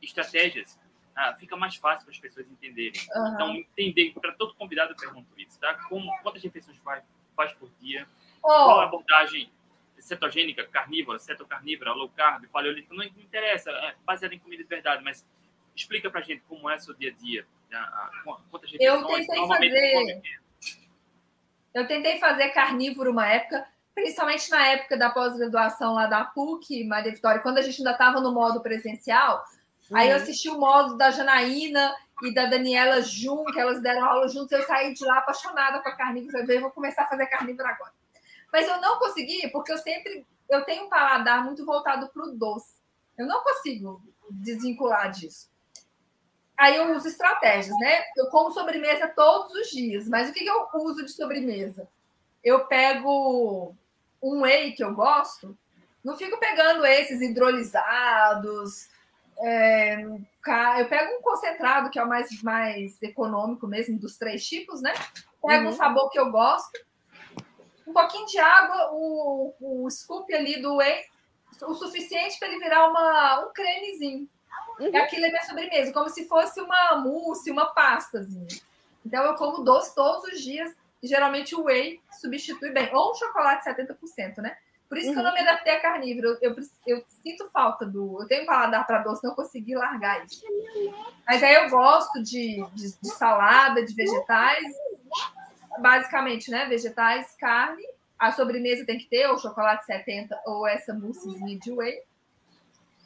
estratégias, ah, fica mais fácil para as pessoas entenderem. Uhum. Então, entender, para todo convidado eu pergunto isso, tá? Como, quantas refeições faz, faz por dia? Oh. Qual a abordagem cetogênica, carnívora, cetocarnívora, low carb, paleolítica? Não interessa, é baseada em comida de verdade, mas explica para a gente como é o seu dia a dia. Tá? Quantas refeições eu tentei fazer... Eu tentei fazer carnívoro uma época, principalmente na época da pós-graduação lá da PUC, Maria Vitória, quando a gente ainda estava no modo presencial, Uhum. Aí eu uhum. assisti o módulo da Janaína e da Daniela Jun, que elas deram aula juntos. Eu saí de lá apaixonada com a carnívora. Eu vou começar a fazer carnívora agora. Mas eu não consegui, porque eu sempre eu tenho um paladar muito voltado para o doce. Eu não consigo desvincular disso. Aí eu uso estratégias, né? Eu como sobremesa todos os dias, mas o que eu uso de sobremesa? Eu pego um whey que eu gosto, não fico pegando esses hidrolisados, é, eu pego um concentrado, que é o mais, mais econômico mesmo, dos três tipos, né? Pego uhum. um sabor que eu gosto, um pouquinho de água, o, o scoop ali do whey, o suficiente para ele virar uma, um cremezinho. Uhum. E aquilo é minha sobremesa, como se fosse uma mousse, uma pastazinha. Então eu como doce todos os dias, e geralmente o whey substitui bem. Ou um chocolate 70%, né? Por isso uhum. que eu não me adaptei a carnívoro. Eu, eu, eu sinto falta do. Eu tenho paladar para doce, não consegui largar isso. Mas aí eu gosto de, de, de, salada, de vegetais. Basicamente, né? Vegetais, carne. A sobremesa tem que ter ou chocolate 70 ou essa moussezinha de whey.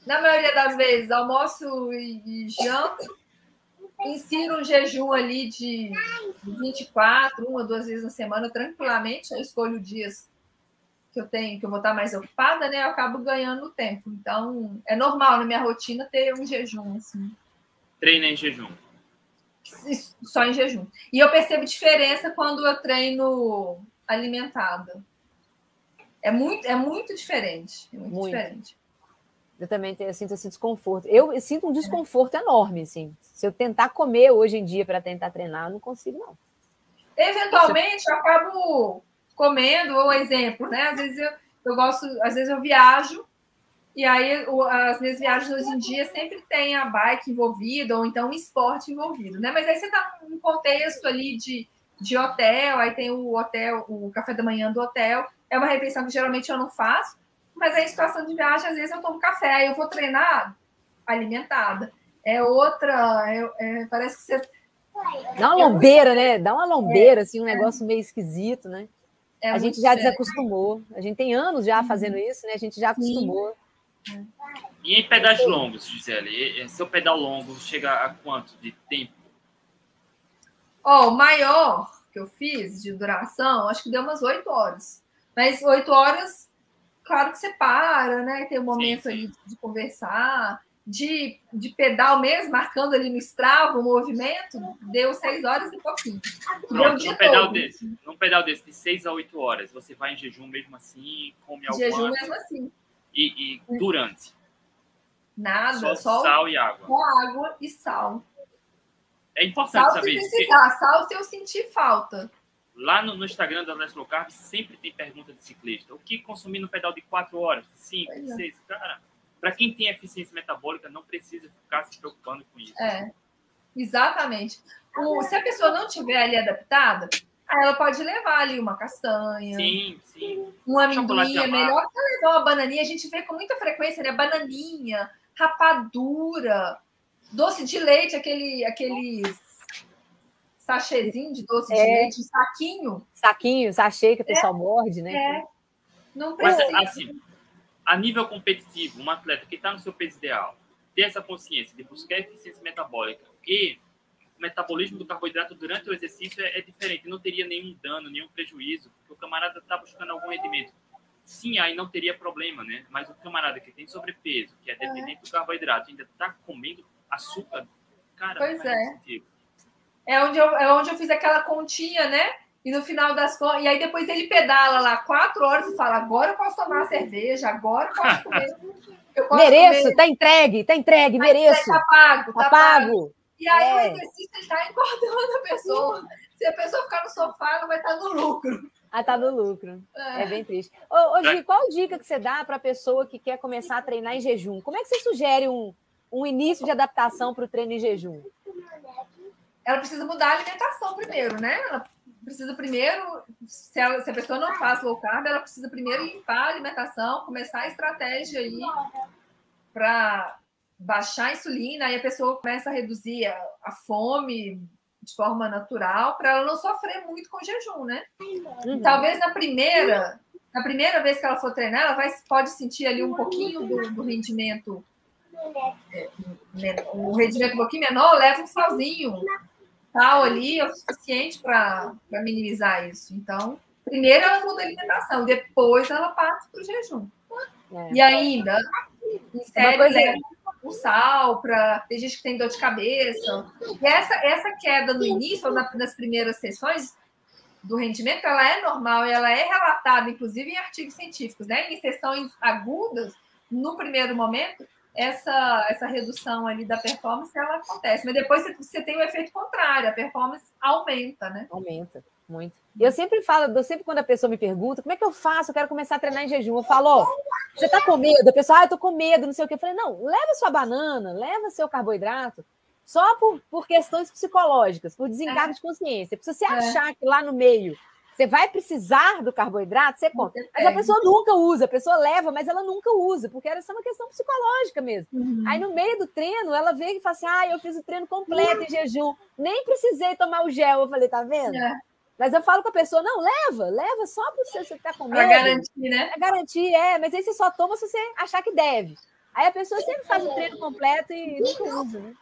Na maioria das vezes, almoço e, e janto. Insiro um jejum ali de 24, uma, duas vezes na semana, tranquilamente. Eu escolho dias que eu tenho, que eu vou estar mais ocupada, né? Eu acabo ganhando tempo. Então, é normal na minha rotina ter um jejum, assim. Treina em jejum. Só em jejum. E eu percebo diferença quando eu treino alimentada. É muito, é muito diferente. É muito, muito. diferente. Eu também tenho, eu sinto esse desconforto. Eu, sinto um desconforto enorme, assim. Se eu tentar comer hoje em dia para tentar treinar, eu não consigo, não. Eventualmente, eu acabo comendo, ou exemplo, né? Às vezes eu, eu gosto, às vezes eu viajo, e aí as minhas viagens hoje em dia sempre tem a bike envolvida, ou então o esporte envolvido, né? Mas aí você está num contexto ali de, de hotel, aí tem o hotel, o café da manhã do hotel, é uma refeição que geralmente eu não faço, mas aí em situação de viagem, às vezes eu tomo café, aí eu vou treinar alimentada. É outra, é, é, parece que você. Dá uma lombeira, né? Dá uma lombeira, é, assim, um negócio meio esquisito, né? É a gente já desacostumou. A gente tem anos já uhum. fazendo isso, né? A gente já acostumou. Sim. E em pedais longos, Gisele? Seu pedal longo chega a quanto de tempo? Ó, oh, o maior que eu fiz de duração, acho que deu umas oito horas. Mas oito horas, claro que você para, né? Tem um momento sim, sim. ali de conversar de, de pedal mesmo, marcando ali no Strava o movimento, deu seis horas e pouquinho. Pronto, num, pedal desse, num pedal desse, de seis a oito horas, você vai em jejum mesmo assim, come algo Jejum mesmo assim. E, e durante? Nada, só, só sal e água. Só água e sal. É importante sal saber isso. Precisar, sal se eu sentir falta. Lá no, no Instagram da Leste Low Carb sempre tem pergunta de ciclista. O que consumir no pedal de quatro horas, cinco, pois é. seis? É. Cara, para quem tem eficiência metabólica, não precisa ficar se preocupando com isso. É, exatamente. O, se a pessoa não tiver ali adaptada, ela pode levar ali uma castanha. Sim, sim. Um amendoim. É melhor que levar uma bananinha. A gente vê com muita frequência, né? Bananinha, rapadura, doce de leite, aquele, aqueles sachêzinho de doce é. de leite, um saquinho. Saquinho, sachê que o pessoal é. morde, né? É. Não precisa. Mas, assim, a nível competitivo, um atleta que está no seu peso ideal, ter essa consciência de buscar eficiência metabólica e o metabolismo do carboidrato durante o exercício é, é diferente, não teria nenhum dano, nenhum prejuízo, porque o camarada está buscando algum rendimento. Sim, aí não teria problema, né? Mas o camarada que tem sobrepeso, que é dependente do carboidrato, ainda está comendo açúcar, cara, pois é. É onde, eu, é onde eu fiz aquela continha, né? E no final das contas, e aí depois ele pedala lá quatro horas e fala: agora eu posso tomar cerveja, agora eu posso comer. Eu posso mereço, comer. tá entregue, tá entregue, tá mereço. Tá pago, tá, tá pago. pago. E aí é. o exercício está engordando a pessoa. Se a pessoa ficar no sofá, ela vai estar no lucro. Ah, tá no lucro. É, é bem triste. Ô, ô Gi, qual dica que você dá para a pessoa que quer começar a treinar em jejum? Como é que você sugere um, um início de adaptação para o treino em jejum? Ela precisa mudar a alimentação primeiro, né? Ela precisa primeiro, se, ela, se a pessoa não faz low carb, ela precisa primeiro limpar a alimentação, começar a estratégia aí para baixar a insulina, aí a pessoa começa a reduzir a, a fome de forma natural, para ela não sofrer muito com jejum, né? Uhum. Talvez na primeira, na primeira vez que ela for treinar, ela vai, pode sentir ali um pouquinho do, do rendimento, um rendimento um pouquinho menor, leva um salzinho tal ali, é o suficiente para minimizar isso. Então, primeiro ela muda a alimentação, depois ela passa para o jejum. É. E ainda, insere coisa... o sal, para tem gente que tem dor de cabeça. E essa, essa queda no início, ou nas primeiras sessões do rendimento, ela é normal e ela é relatada, inclusive, em artigos científicos, né? Em sessões agudas, no primeiro momento, essa, essa redução ali da performance ela acontece, mas depois você tem o efeito contrário, a performance aumenta, né? Aumenta, muito. E eu sempre falo, eu sempre quando a pessoa me pergunta como é que eu faço, eu quero começar a treinar em jejum, eu falo, ó, você tá com medo? A pessoa, ah, eu tô com medo, não sei o que. Eu falei, não, leva sua banana, leva seu carboidrato, só por, por questões psicológicas, por desencargo é. de consciência. Precisa se é. achar que lá no meio você vai precisar do carboidrato, você conta. Mas a pessoa nunca usa, a pessoa leva, mas ela nunca usa, porque era só uma questão psicológica mesmo. Uhum. Aí no meio do treino, ela veio e fala assim: ah, eu fiz o treino completo em jejum, nem precisei tomar o gel. Eu falei, tá vendo? É. Mas eu falo com a pessoa, não, leva, leva só para você, você tá com medo. Para garantir, né? É garantir, é, mas aí você só toma se você achar que deve. Aí a pessoa sempre faz o treino completo e nunca usa, né?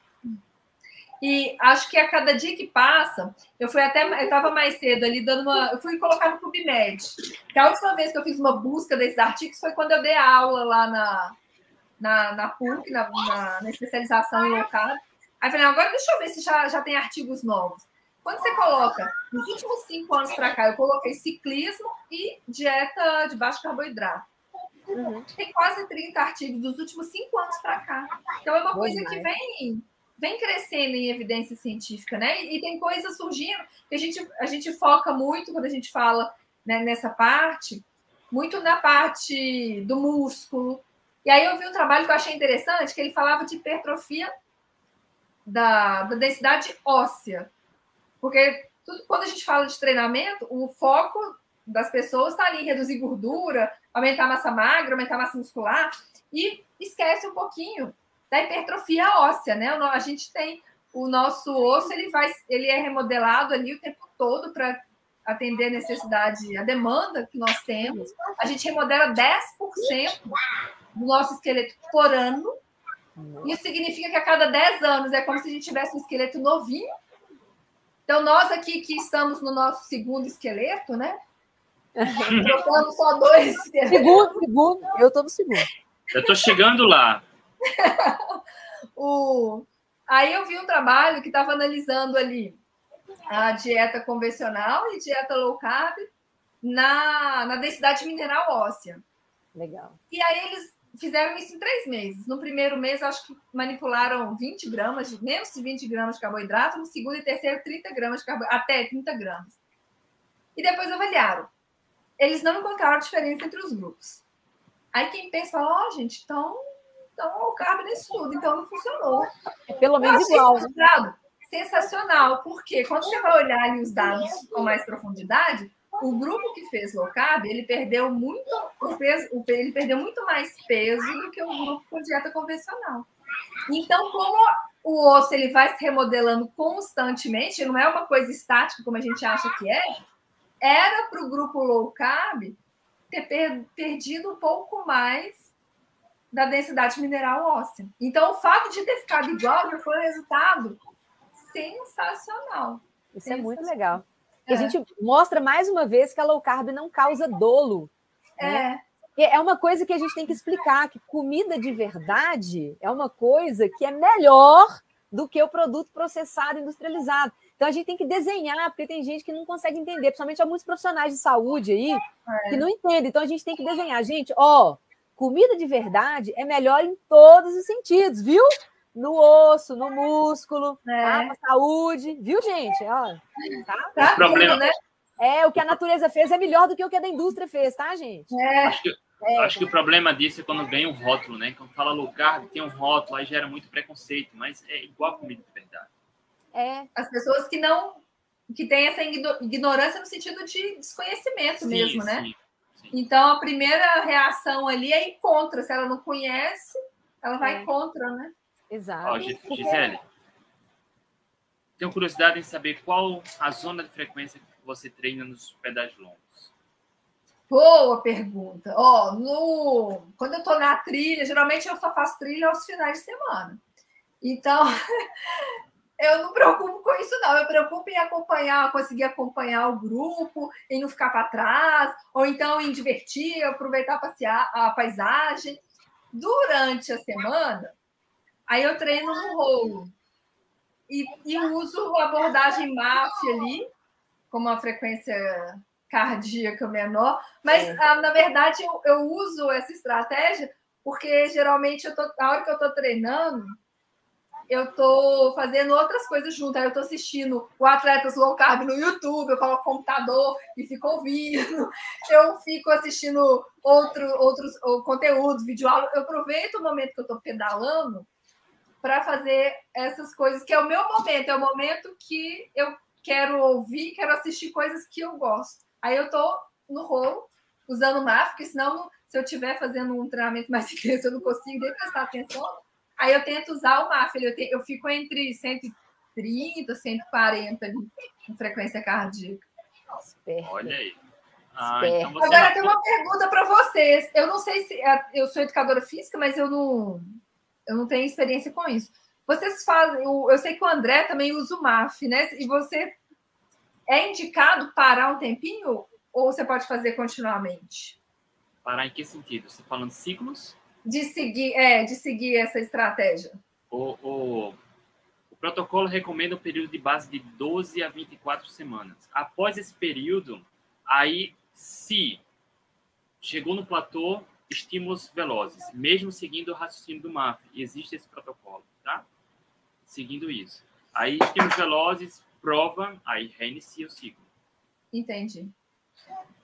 E acho que a cada dia que passa, eu fui até, eu estava mais cedo ali dando uma, eu fui colocar no Clube Med. Que a última vez que eu fiz uma busca desses artigos foi quando eu dei aula lá na, na, na PUC, na, na, na especialização em local. Aí falei, agora deixa eu ver se já, já tem artigos novos. Quando você coloca, nos últimos cinco anos para cá, eu coloquei ciclismo e dieta de baixo carboidrato. Uhum. Tem quase 30 artigos dos últimos cinco anos para cá. Então é uma coisa que vem vem crescendo em evidência científica, né? E tem coisas surgindo que a gente, a gente foca muito quando a gente fala né, nessa parte, muito na parte do músculo. E aí eu vi um trabalho que eu achei interessante, que ele falava de hipertrofia da, da densidade óssea. Porque tudo, quando a gente fala de treinamento, o foco das pessoas está ali reduzir gordura, aumentar massa magra, aumentar massa muscular, e esquece um pouquinho da hipertrofia óssea, né? A gente tem o nosso osso, ele vai, ele é remodelado ali o tempo todo para atender a necessidade, a demanda que nós temos. A gente remodela 10% do nosso esqueleto por ano. Isso significa que a cada 10 anos é como se a gente tivesse um esqueleto novinho. Então, nós aqui que estamos no nosso segundo esqueleto, né? Trocamos só dois esqueletos. Segundo, segundo. Eu estou no segundo. Eu estou chegando lá. o... Aí eu vi um trabalho que estava analisando ali a dieta convencional e dieta low carb na, na densidade mineral óssea. Legal. E aí eles fizeram isso em três meses. No primeiro mês, acho que manipularam 20 gramas, de, menos de 20 gramas de carboidrato. No segundo e terceiro, 30 gramas de carboidrato, até 30 gramas. E depois avaliaram. Eles não encontraram diferença entre os grupos. Aí quem pensa, ó, oh, gente, então então, o carbo nesse tudo, então não funcionou. É pelo menos igual. Né? Sensacional, porque quando você vai olhar ali os dados com mais profundidade, o grupo que fez low carb, ele perdeu muito o peso, ele perdeu muito mais peso do que o grupo com dieta convencional. Então, como o osso ele vai se remodelando constantemente, não é uma coisa estática como a gente acha que é, era para o grupo low carb ter perdido um pouco mais da densidade mineral óssea. Então, o fato de ter ficado igual já foi um resultado sensacional. Isso sensacional. é muito legal. É. A gente mostra mais uma vez que a low carb não causa dolo. Né? É. É uma coisa que a gente tem que explicar, que comida de verdade é uma coisa que é melhor do que o produto processado, industrializado. Então a gente tem que desenhar, porque tem gente que não consegue entender, principalmente há muitos profissionais de saúde aí é. que não entendem. Então a gente tem que desenhar. Gente, ó, Comida de verdade é melhor em todos os sentidos, viu? no osso, no músculo, É. tá? pra saúde, viu, gente? Ó, tá? Pra tudo, problema- né? É, o que a natureza fez é melhor do que o que a da indústria fez, tá, gente? É, Acho que, É, acho que o problema disso é quando ganha um rótulo, né? Quando fala low carb, tem um rótulo, aí gera muito preconceito, mas é igual a comida de verdade. é, as pessoas que não que têm essa igno- ignorância no sentido de desconhecimento mesmo, né? Sim. Então a primeira reação ali é ir contra. Se ela não conhece, ela vai É. contra, né? exato. Ó, Gi- Gisele, tenho curiosidade em saber qual a zona de frequência que você treina nos pedais longos. Boa pergunta. Ó, no quando eu tô na trilha, geralmente eu só faço trilha aos finais de semana. Então, eu não me preocupo com isso, não. Eu me preocupo em acompanhar, conseguir acompanhar o grupo, em não ficar para trás, ou então em divertir, aproveitar passear a paisagem. Durante a semana, aí eu treino no rolo. E, e uso a abordagem MAF ali, com uma frequência cardíaca menor. Mas, É. ah, na verdade, eu, eu uso essa estratégia porque geralmente eu tô, na hora que eu estou treinando, eu estou fazendo outras coisas junto. Aí eu estou assistindo o Atletas Low Carb no YouTube, eu coloco o computador e fico ouvindo. Eu fico assistindo outro, outros ou, conteúdos, vídeo aula. Eu aproveito o momento que eu estou pedalando para fazer essas coisas, que é o meu momento, é o momento que eu quero ouvir, quero assistir coisas que eu gosto. Aí eu tô no rolo, usando o MAF, porque senão, se eu estiver fazendo um treinamento mais intenso, eu não consigo nem prestar atenção. Aí eu tento usar o MAF, eu, te- eu fico entre 130, 140 ali, com frequência cardíaca. Esperto. Olha aí. Ah, então você Agora tem uma pergunta para vocês. Eu não sei se é- eu sou educadora física, mas eu não, eu não tenho experiência com isso. Vocês fazem, eu, eu sei que o André também usa o MAF, né? E você é indicado parar um tempinho ou você pode fazer continuamente? Parar em que sentido? Você falando ciclos? De seguir, é, de seguir essa estratégia. O, o, o protocolo recomenda um período de base de 12 a 24 semanas. Após esse período, aí se chegou no platô, estímulos velozes, mesmo seguindo o raciocínio do MAF, existe esse protocolo, tá? Seguindo isso. Aí, estímulos velozes, prova, aí reinicia o ciclo. Entendi.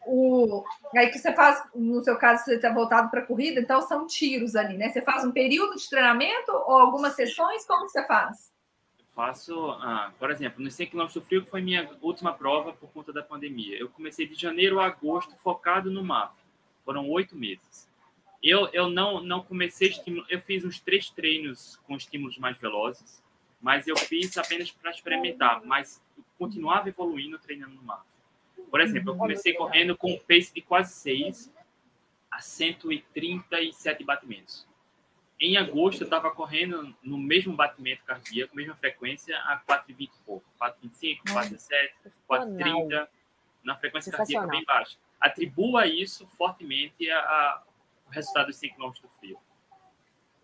O, aí que você faz, no seu caso, você está voltado para corrida, então são tiros ali, né? Você faz um período de treinamento ou algumas sessões? Como você faz? Eu faço, ah, por exemplo, no 100 km frio, foi minha última prova por conta da pandemia. Eu comecei de janeiro a agosto focado no MAF. Foram oito meses. Eu, eu não, não comecei estímulo, eu fiz uns três treinos com estímulos mais velozes, mas eu fiz apenas para experimentar, mas continuava evoluindo treinando no MAF. Por exemplo, eu comecei correndo com um pace de quase 6 a 137 batimentos. Em agosto, eu estava correndo no mesmo batimento cardíaco, mesma frequência, a 4,20 e pouco. 4,25, 4,17, 4,30, na frequência cardíaca bem baixa. Atribua isso fortemente a, a, o resultado dos 5 km do frio.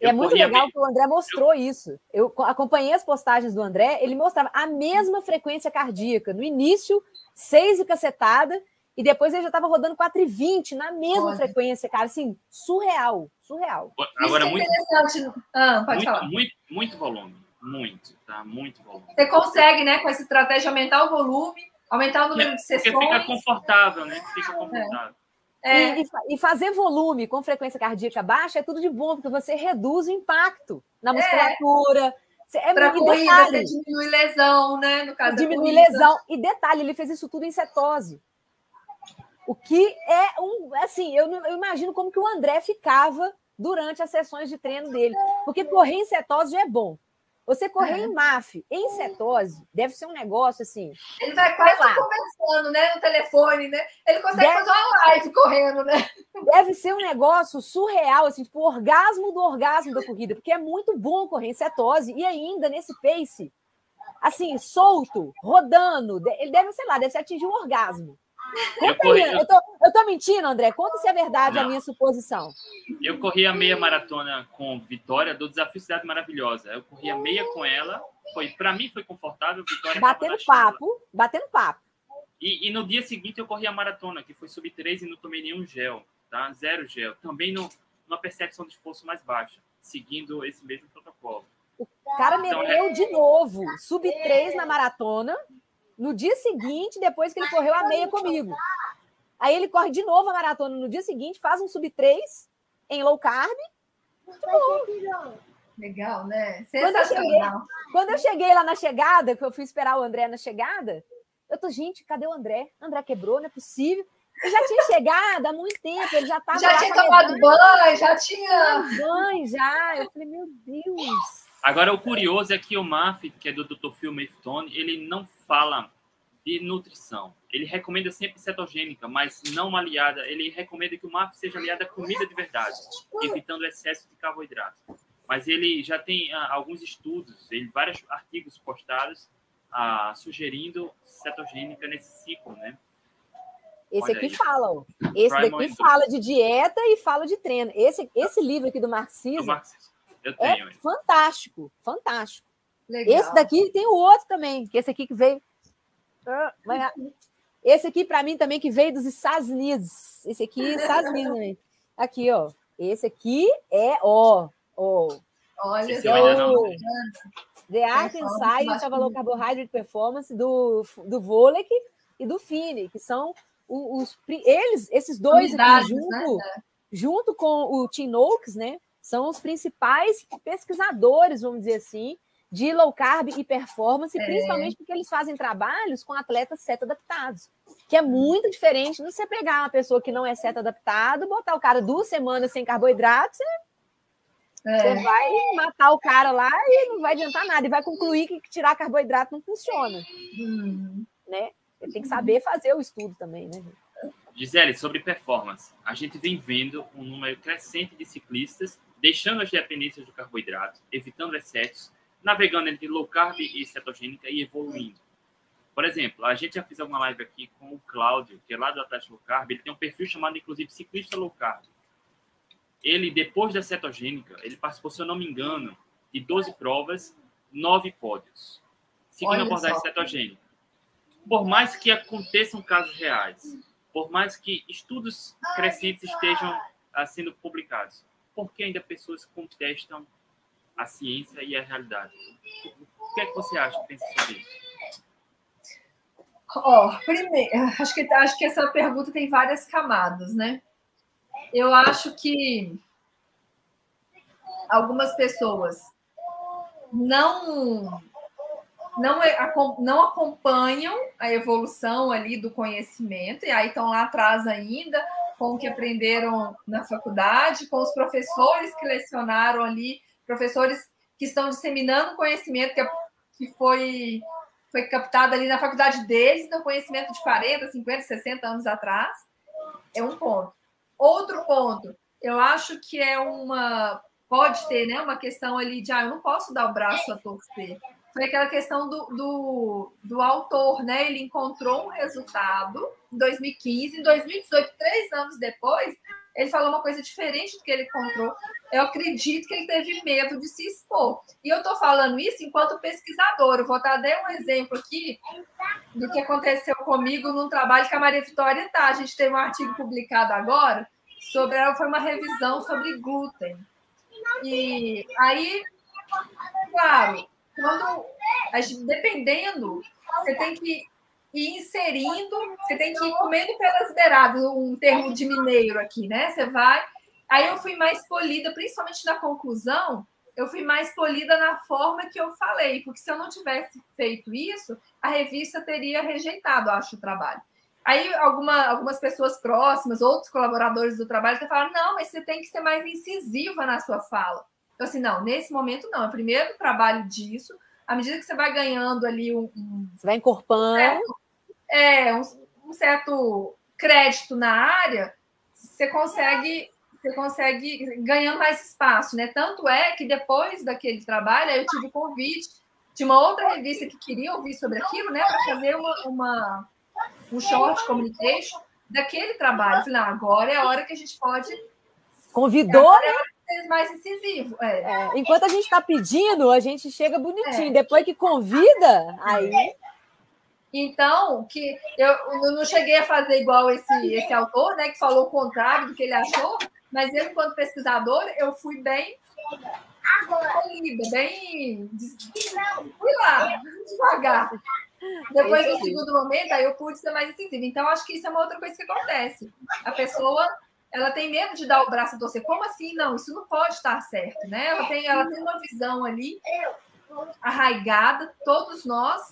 E é muito legal que o André mostrou isso. Eu acompanhei as postagens do André, ele mostrava a mesma frequência cardíaca. No início, 6 e cacetada, e depois ele já estava rodando 4,20 na mesma Olha. frequência, cara. Assim, surreal, surreal. Agora, Isso é muito, interessante. Ah, pode muito, falar. muito, muito volume. Muito, tá? Muito volume. Você consegue, né, com essa estratégia, aumentar o volume, aumentar o número de Porque sessões. fica confortável, né? Fica confortável. É, E, e- e fazer volume com frequência cardíaca baixa é tudo de bom, porque você reduz o impacto na musculatura. Você- É, para e corrida, detalhe, você diminui lesão, né? No caso da diminui lesão. E detalhe, ele fez isso tudo em cetose. O que é um. Assim, eu, eu imagino como que o André ficava durante as sessões de treino dele. Porque correr em cetose já é bom. Você correr em MAF, em cetose, deve ser um negócio assim. Ele vai quase Sei lá. conversando, né? No telefone, né? Ele consegue Deve- fazer uma live correndo, né? Deve ser um negócio surreal, assim, tipo, o orgasmo do orgasmo da corrida, porque é muito bom correr em cetose e ainda nesse pace, assim, solto, rodando. Ele deve, sei lá, deve atingir um orgasmo. Eu Conta corri, aí, eu tô, eu tô mentindo, André? Conta se é verdade a Não. minha suposição. eu corri a meia maratona com Vitória do Desafio Cidade Maravilhosa. Eu corri a meia com ela. Foi, para mim foi confortável. Vitória Batendo chuva. papo, batendo papo. E, e no dia seguinte eu corri a maratona, que foi sub 3 e não tomei nenhum gel, tá? Zero gel. Também no, numa percepção de esforço mais baixa, seguindo esse mesmo protocolo. O cara então, meteu é... de novo, sub 3 na maratona, no dia seguinte, depois que ele correu a meia comigo. Aí ele corre de novo a maratona no dia seguinte, faz um sub 3 em low carb. Legal, né? Quando eu, cheguei, quando eu cheguei lá na chegada, que eu fui esperar o André na chegada, eu tô, gente, cadê o André? André quebrou, não é possível. Ele já tinha chegado há muito tempo, ele já estava. Já tinha tomado banho, já tinha. Banho, já. Eu falei, meu Deus. Agora, o curioso é que o Maf, que é do Dr. Phil Maftone, ele não fala de nutrição. Ele recomenda sempre cetogênica, mas não uma aliada. Ele recomenda que o MAF seja aliada a comida de verdade, evitando excesso de carboidrato. Mas ele já tem ah, alguns estudos, ele, vários artigos postados ah, sugerindo cetogênica nesse ciclo, né? Esse Olha aqui aí. fala, ó. Esse daqui fala de dieta e fala de treino. Esse, esse livro aqui do marxismo, do marxismo. É fantástico, fantástico. Legal. Esse daqui tem o outro também, que esse aqui que veio. Ah, esse aqui, para mim, também que veio dos Estados Unidos. Esse aqui, Estados Unidos também. Aqui, ó. Esse aqui é, ó. ó. Olha só. The Art and Science of Low Carbohydrate Performance do, do Volek e do Fini, que são os, eles, esses dois aqui, junto, né? junto com o Tim Noakes, né? São os principais pesquisadores, vamos dizer assim, de low carb e performance, é. principalmente porque eles fazem trabalhos com atletas set adaptados, que é muito diferente de você pegar uma pessoa que não é set adaptado, botar o cara duas semanas sem carboidratos, você, é. você vai matar o cara lá e não vai adiantar nada, e vai concluir que tirar carboidrato não funciona. Hum. Né? Ele tem que saber fazer o estudo também, né? Gisele, sobre performance, a gente vem vendo um número crescente de ciclistas deixando as dependências do carboidrato, evitando excessos, navegando entre low carb e cetogênica e evoluindo. Por exemplo, a gente já fez alguma live aqui com o Cláudio, que é lá do Atlético Low Carb, ele tem um perfil chamado, inclusive, Ciclista Low Carb. Ele, depois da cetogênica, ele participou, se eu não me engano, de 12 provas, 9 pódios, seguindo a abordagem cetogênica. Por mais que aconteçam casos reais, por mais que estudos crescentes estejam uh, sendo publicados, por que ainda pessoas contestam a ciência e a realidade. O que é que você acha pensa sobre isso? Oh, primeiro, acho que, acho que essa pergunta tem várias camadas, né? Eu acho que algumas pessoas não não, não acompanham a evolução ali do conhecimento, e aí estão lá atrás ainda com o que aprenderam na faculdade, com os professores que lecionaram ali professores que estão disseminando conhecimento que, é, que foi, foi captado ali na faculdade deles, no conhecimento de 40, 50, 60 anos atrás. É um ponto. Outro ponto, eu acho que é uma. Pode ter né, uma questão ali de ah, eu não posso dar o braço a torcer. Foi aquela questão do, do, do autor, né? Ele encontrou um resultado em 2015, em 2018, três anos depois, ele falou uma coisa diferente do que ele encontrou. Eu acredito que ele teve medo de se expor. E eu estou falando isso enquanto pesquisador. Eu vou dar um exemplo aqui do que aconteceu comigo num trabalho que a Maria Vitória está. A gente teve um artigo publicado agora sobre foi uma revisão sobre glúten. E aí, claro, quando dependendo, você tem que e inserindo, você tem que ir comendo pelas beiradas, um termo de mineiro aqui, né? Você vai. Aí eu fui mais polida, principalmente na conclusão, eu fui mais polida na forma que eu falei, porque se eu não tivesse feito isso, a revista teria rejeitado, acho, o trabalho. Aí alguma, algumas pessoas próximas, outros colaboradores do trabalho, até falaram: não, mas você tem que ser mais incisiva na sua fala. Eu assim, não, nesse momento não. É primeiro trabalho disso. À medida que você vai ganhando ali um. um você vai encorpando. É, é, um, um certo crédito na área, você consegue você consegue ganhando mais espaço, né? Tanto é que depois daquele trabalho, eu tive convite de uma outra revista que queria ouvir sobre aquilo, né? Para fazer uma, uma, um short communication daquele trabalho. Eu falei, não, agora é a hora que a gente pode. Convidou, é né? Mais incisivo. É. É, enquanto a gente está pedindo, a gente chega bonitinho. É. Depois que convida, aí. Então, que eu não cheguei a fazer igual esse, esse autor, né, que falou o contrário do que ele achou, mas eu, enquanto pesquisador, eu fui bem bem. Fui lá, devagar. Depois, no segundo momento, aí eu pude ser mais incisiva. Então, acho que isso é uma outra coisa que acontece. A pessoa ela tem medo de dar o braço a torcer. Como assim? Não, isso não pode estar certo, né? Ela tem, ela tem uma visão ali arraigada, todos nós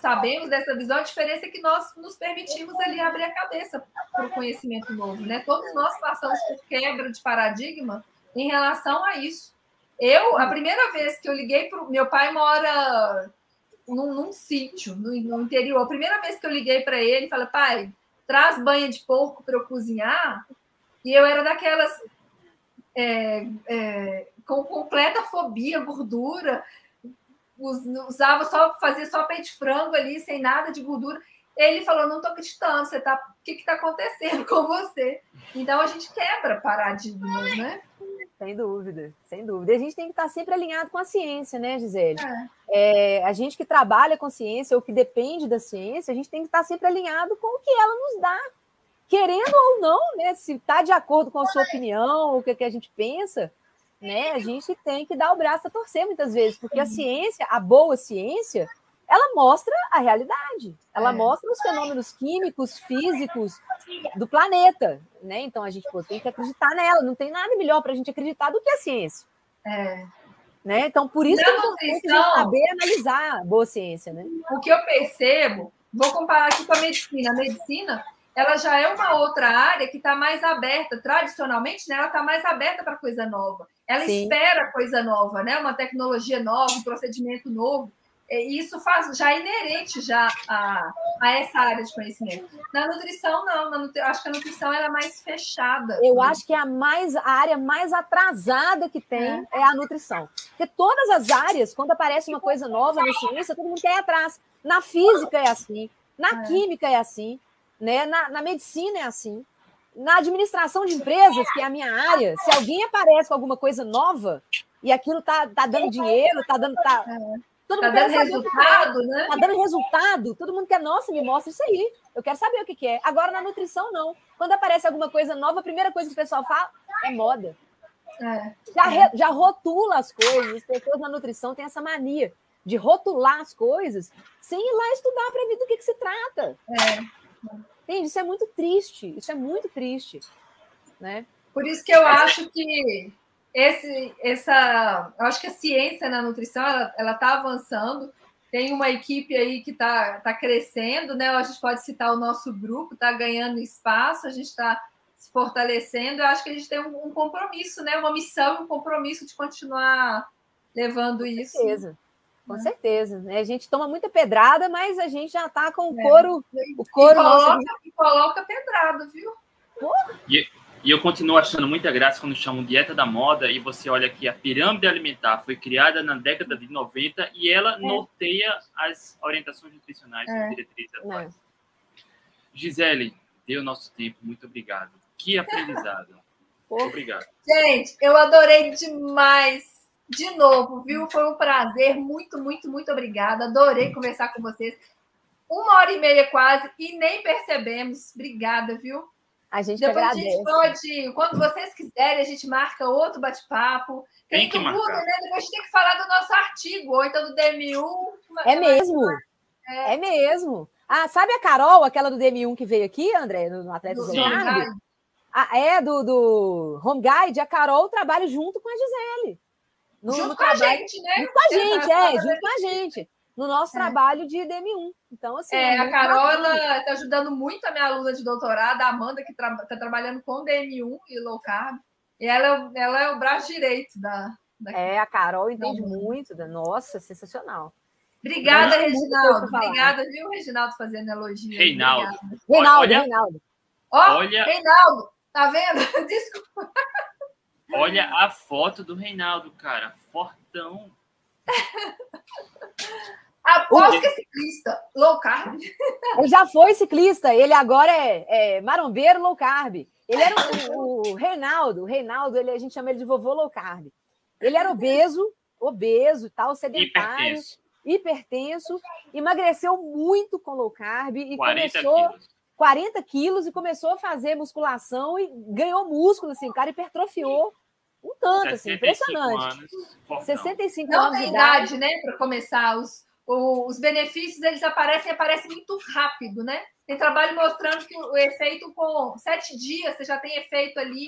sabemos dessa visão, a diferença é que nós nos permitimos ali abrir a cabeça para o conhecimento novo, né? Todos nós passamos por quebra de paradigma em relação a isso. Eu, a primeira vez que eu liguei para meu pai mora num, num sítio no, no, interior. A primeira vez que eu liguei para ele, falei, pai, traz banha de porco para eu cozinhar. E eu era daquelas é, é, com completa fobia, gordura, usava só, fazia só peito de frango ali, sem nada de gordura. Ele falou: não estou acreditando, você tá, o que está acontecendo com você? Então a gente quebra paradigmas, né? Sem dúvida, sem dúvida. E a gente tem que estar sempre alinhado com a ciência, né, Gisele? É. É, a gente que trabalha com ciência ou que depende da ciência, a gente tem que estar sempre alinhado com o que ela nos dá. Querendo ou não, né? Se está de acordo com a sua opinião, o que, que a gente pensa, né? A gente tem que dar o braço a torcer muitas vezes, porque a ciência, a boa ciência, ela mostra a realidade, ela é. mostra os fenômenos químicos, físicos do planeta, né? Então a gente pô, tem que acreditar nela, não tem nada melhor para a gente acreditar do que a ciência. É. Né? Então, por isso Na que gente saber analisar a boa ciência, né? O que eu percebo, vou comparar aqui com a medicina. A medicina, ela já é uma outra área que está mais aberta, tradicionalmente, né? Ela está mais aberta para coisa nova. Ela Sim. espera coisa nova, né? Uma tecnologia nova, um procedimento novo. E isso faz já é inerente já a, a essa área de conhecimento. Na nutrição, não. Na nutri... Acho que a nutrição é mais fechada. Eu né? acho que é a, mais, a área mais atrasada que tem é. é. a nutrição. Porque todas as áreas, quando aparece uma coisa nova na ciência, todo mundo quer ir atrás. Na física é assim, na é. química é assim, né? na, na medicina é assim. Na administração de empresas, que é a minha área, se alguém aparece com alguma coisa nova e aquilo tá, tá dando dinheiro, tá dando. Tá, todo tá dando resultado, né? Tá dando resultado, todo mundo quer, nossa, me mostra isso aí. Eu quero saber o que, que é. Agora, na nutrição, não. Quando aparece alguma coisa nova, a primeira coisa que o pessoal fala é moda. É. Já, re, já rotula as coisas. As pessoas na nutrição têm essa mania de rotular as coisas sem ir lá estudar para ver do que, que se trata. É. Entende? Isso é muito triste, isso é muito triste. Né? Por isso que eu acho que esse, essa, eu acho que a ciência na nutrição ela está avançando. Tem uma equipe aí que está tá crescendo, né? A gente pode citar o nosso grupo, está ganhando espaço, a gente está se fortalecendo. Eu acho que a gente tem um, um compromisso, né? Uma missão, um compromisso de continuar levando Com isso. Certeza. Com certeza, né? A gente toma muita pedrada, mas a gente já está com o é. couro. O couro e coloca, nosso... e coloca pedrada, viu? E, e, eu continuo achando muita graça quando chamam dieta da moda e você olha que a pirâmide alimentar foi criada na década de 90 e ela é. norteia as orientações nutricionais é. diretrizes atuais. Gisele, deu nosso tempo, muito obrigado. Que aprendizado. Obrigado. Gente, eu adorei demais de novo, viu? Foi um prazer. Muito, muito, muito obrigada. Adorei conversar com vocês. Uma hora e meia quase e nem percebemos. Obrigada, viu? A gente Depois a gente pode, quando vocês quiserem, a gente marca outro bate-papo. Tem, que marcar. Muda, né? Depois a gente tem que falar do nosso artigo, ou então do DMU. É mesmo. É. é. mesmo. Ah, sabe a Carol, aquela do DM1 que veio aqui, André, no Atlético do ah, É, do, do Home Guide, a Carol trabalha junto com a Gisele. No, junto no com trabalho, a gente, né? Junto com a gente, é, junto com a gente. No nosso é. trabalho de DM1. Então, assim. É, é a Carol está ajudando muito a minha aluna de doutorado, a Amanda, que está tra trabalhando com DM1 e low carb. E ela, ela é o braço direito da. da é, a Carol entende muito. Da, nossa, sensacional. Obrigada, Reginaldo. Obrigada, viu, Reginaldo, fazendo elogio. Reinaldo. Reinaldo, olha, Reinaldo. Ó, olha... Reinaldo, tá vendo? Desculpa. Olha a foto do Reinaldo, cara. Fortão. Aposto que é ciclista, low carb. Ele já foi ciclista, ele agora é, é marombeiro low carb. Ele era o, o Reinaldo, o Reinaldo, ele, a gente chama ele de vovô low carb. Ele era obeso, obeso e tal, sedentário, hipertenso. hipertenso, emagreceu muito com low carb e 40 começou quilos. 40 quilos e começou a fazer musculação e ganhou músculo, assim, o cara hipertrofiou Um tanto, assim, impressionante. Anos, 65 Não anos tem de idade, né, para começar. Os, os benefícios, eles aparecem aparecem muito rápido, né? Tem trabalho mostrando que o efeito com sete dias, você já tem efeito ali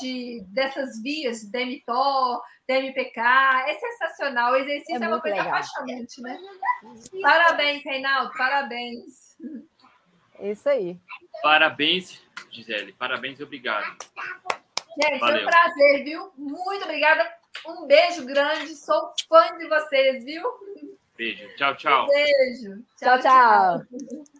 de, dessas vias, DMTOR, DMPK. É sensacional. O exercício é, é uma coisa legal. apaixonante, né? Parabéns, Reinaldo, parabéns. É isso aí. Parabéns, Gisele. Parabéns e obrigado. Gente, Valeu. foi um prazer, viu? Muito obrigada. Um beijo grande. Sou fã de vocês, viu? Beijo. Tchau, tchau. Um beijo. tchau. tchau. tchau.